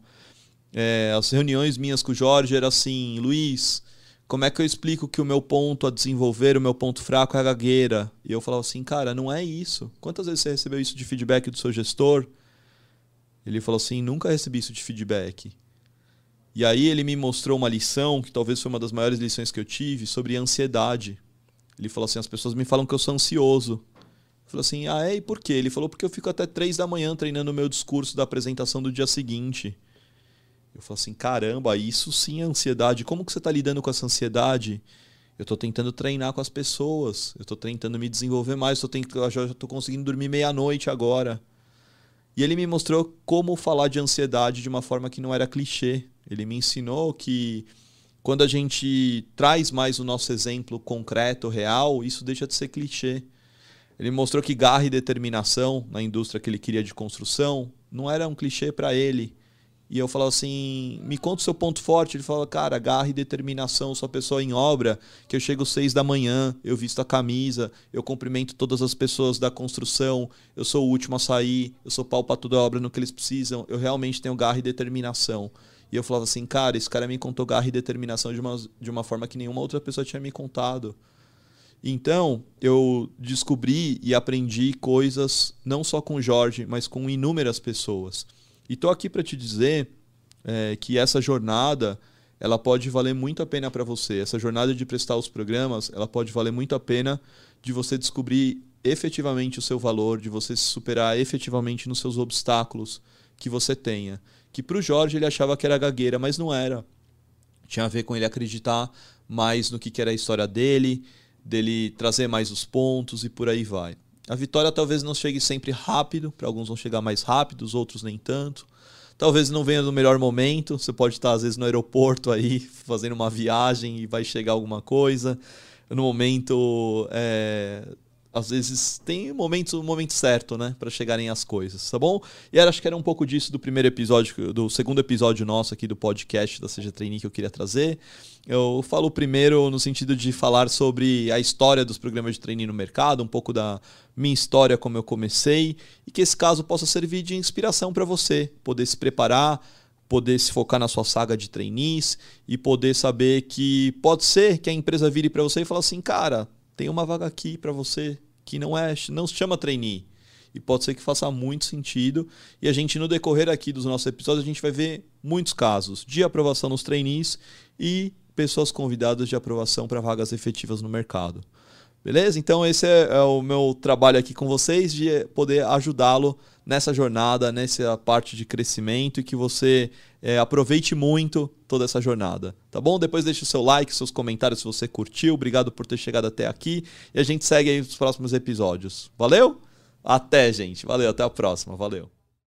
S1: É, as reuniões minhas com o Jorge era assim, Luiz, como é que eu explico que o meu ponto a desenvolver, o meu ponto fraco é a gagueira? E eu falava assim, cara, não é isso. Quantas vezes você recebeu isso de feedback do seu gestor? Ele falou assim, nunca recebi isso de feedback. E aí ele me mostrou uma lição, que talvez foi uma das maiores lições que eu tive, sobre ansiedade. Ele falou assim, as pessoas me falam que eu sou ansioso. Eu falei assim, ah é? E por quê? Ele falou, porque eu fico até três da manhã treinando o meu discurso da apresentação do dia seguinte. Eu falo assim, caramba, isso sim é ansiedade. Como que você está lidando com essa ansiedade? Eu estou tentando treinar com as pessoas. Eu estou tentando me desenvolver mais. Eu, eu já estou conseguindo dormir meia-noite agora. E ele me mostrou como falar de ansiedade de uma forma que não era clichê. Ele me ensinou que quando a gente traz mais o nosso exemplo concreto, real, isso deixa de ser clichê. Ele mostrou que garra e determinação na indústria que ele queria de construção não era um clichê para ele, e eu falo assim, me conta o seu ponto forte. Ele fala, cara, garra e determinação, sou pessoa em obra, que eu chego seis da manhã, eu visto a camisa, eu cumprimento todas as pessoas da construção, eu sou o último a sair, eu sou pau para toda obra no que eles precisam, eu realmente tenho garra e determinação. E eu falava assim, cara, esse cara me contou garra e determinação de uma, de uma forma que nenhuma outra pessoa tinha me contado. Então, eu descobri e aprendi coisas não só com o Jorge, mas com inúmeras pessoas. E tô aqui para te dizer é, que essa jornada ela pode valer muito a pena para você. Essa jornada de prestar os programas, ela pode valer muito a pena de você descobrir efetivamente o seu valor, de você se superar efetivamente nos seus obstáculos que você tenha. Que para o Jorge ele achava que era gagueira, mas não era. Tinha a ver com ele acreditar mais no que, era a história dele, dele trazer mais os pontos e por aí vai. A vitória talvez não chegue sempre rápido, para alguns vão chegar mais rápido, os outros nem tanto. Talvez não venha no melhor momento, você pode estar às vezes no aeroporto aí, <laughs> fazendo uma viagem e vai chegar alguma coisa. No momento é, às vezes tem momentos, o momento certo, né, para chegarem as coisas, tá bom? E era, acho que era um pouco disso do primeiro episódio, do segundo episódio nosso aqui do podcast da Seja Trainee que eu queria trazer. Eu falo primeiro no sentido de falar sobre a história dos programas de trainee no mercado, um pouco da minha história como eu comecei e que esse caso possa servir de inspiração para você, poder se preparar, poder se focar na sua saga de trainees e poder saber que pode ser que a empresa vire para você e fale assim, cara, tem uma vaga aqui para você que não é não se chama trainee. E pode ser que faça muito sentido. E a gente, no decorrer aqui dos nossos episódios, a gente vai ver muitos casos de aprovação nos trainees e pessoas convidadas de aprovação para vagas efetivas no mercado. Beleza? Então, esse é, é o meu trabalho aqui com vocês, de poder ajudá-lo nessa jornada, nessa parte de crescimento e que você é, aproveite muito toda essa jornada, tá bom? Depois deixe o seu like, seus comentários se você curtiu. Obrigado por ter chegado até aqui e a gente segue aí nos próximos episódios. Valeu? Até, gente. Valeu, até a próxima. Valeu.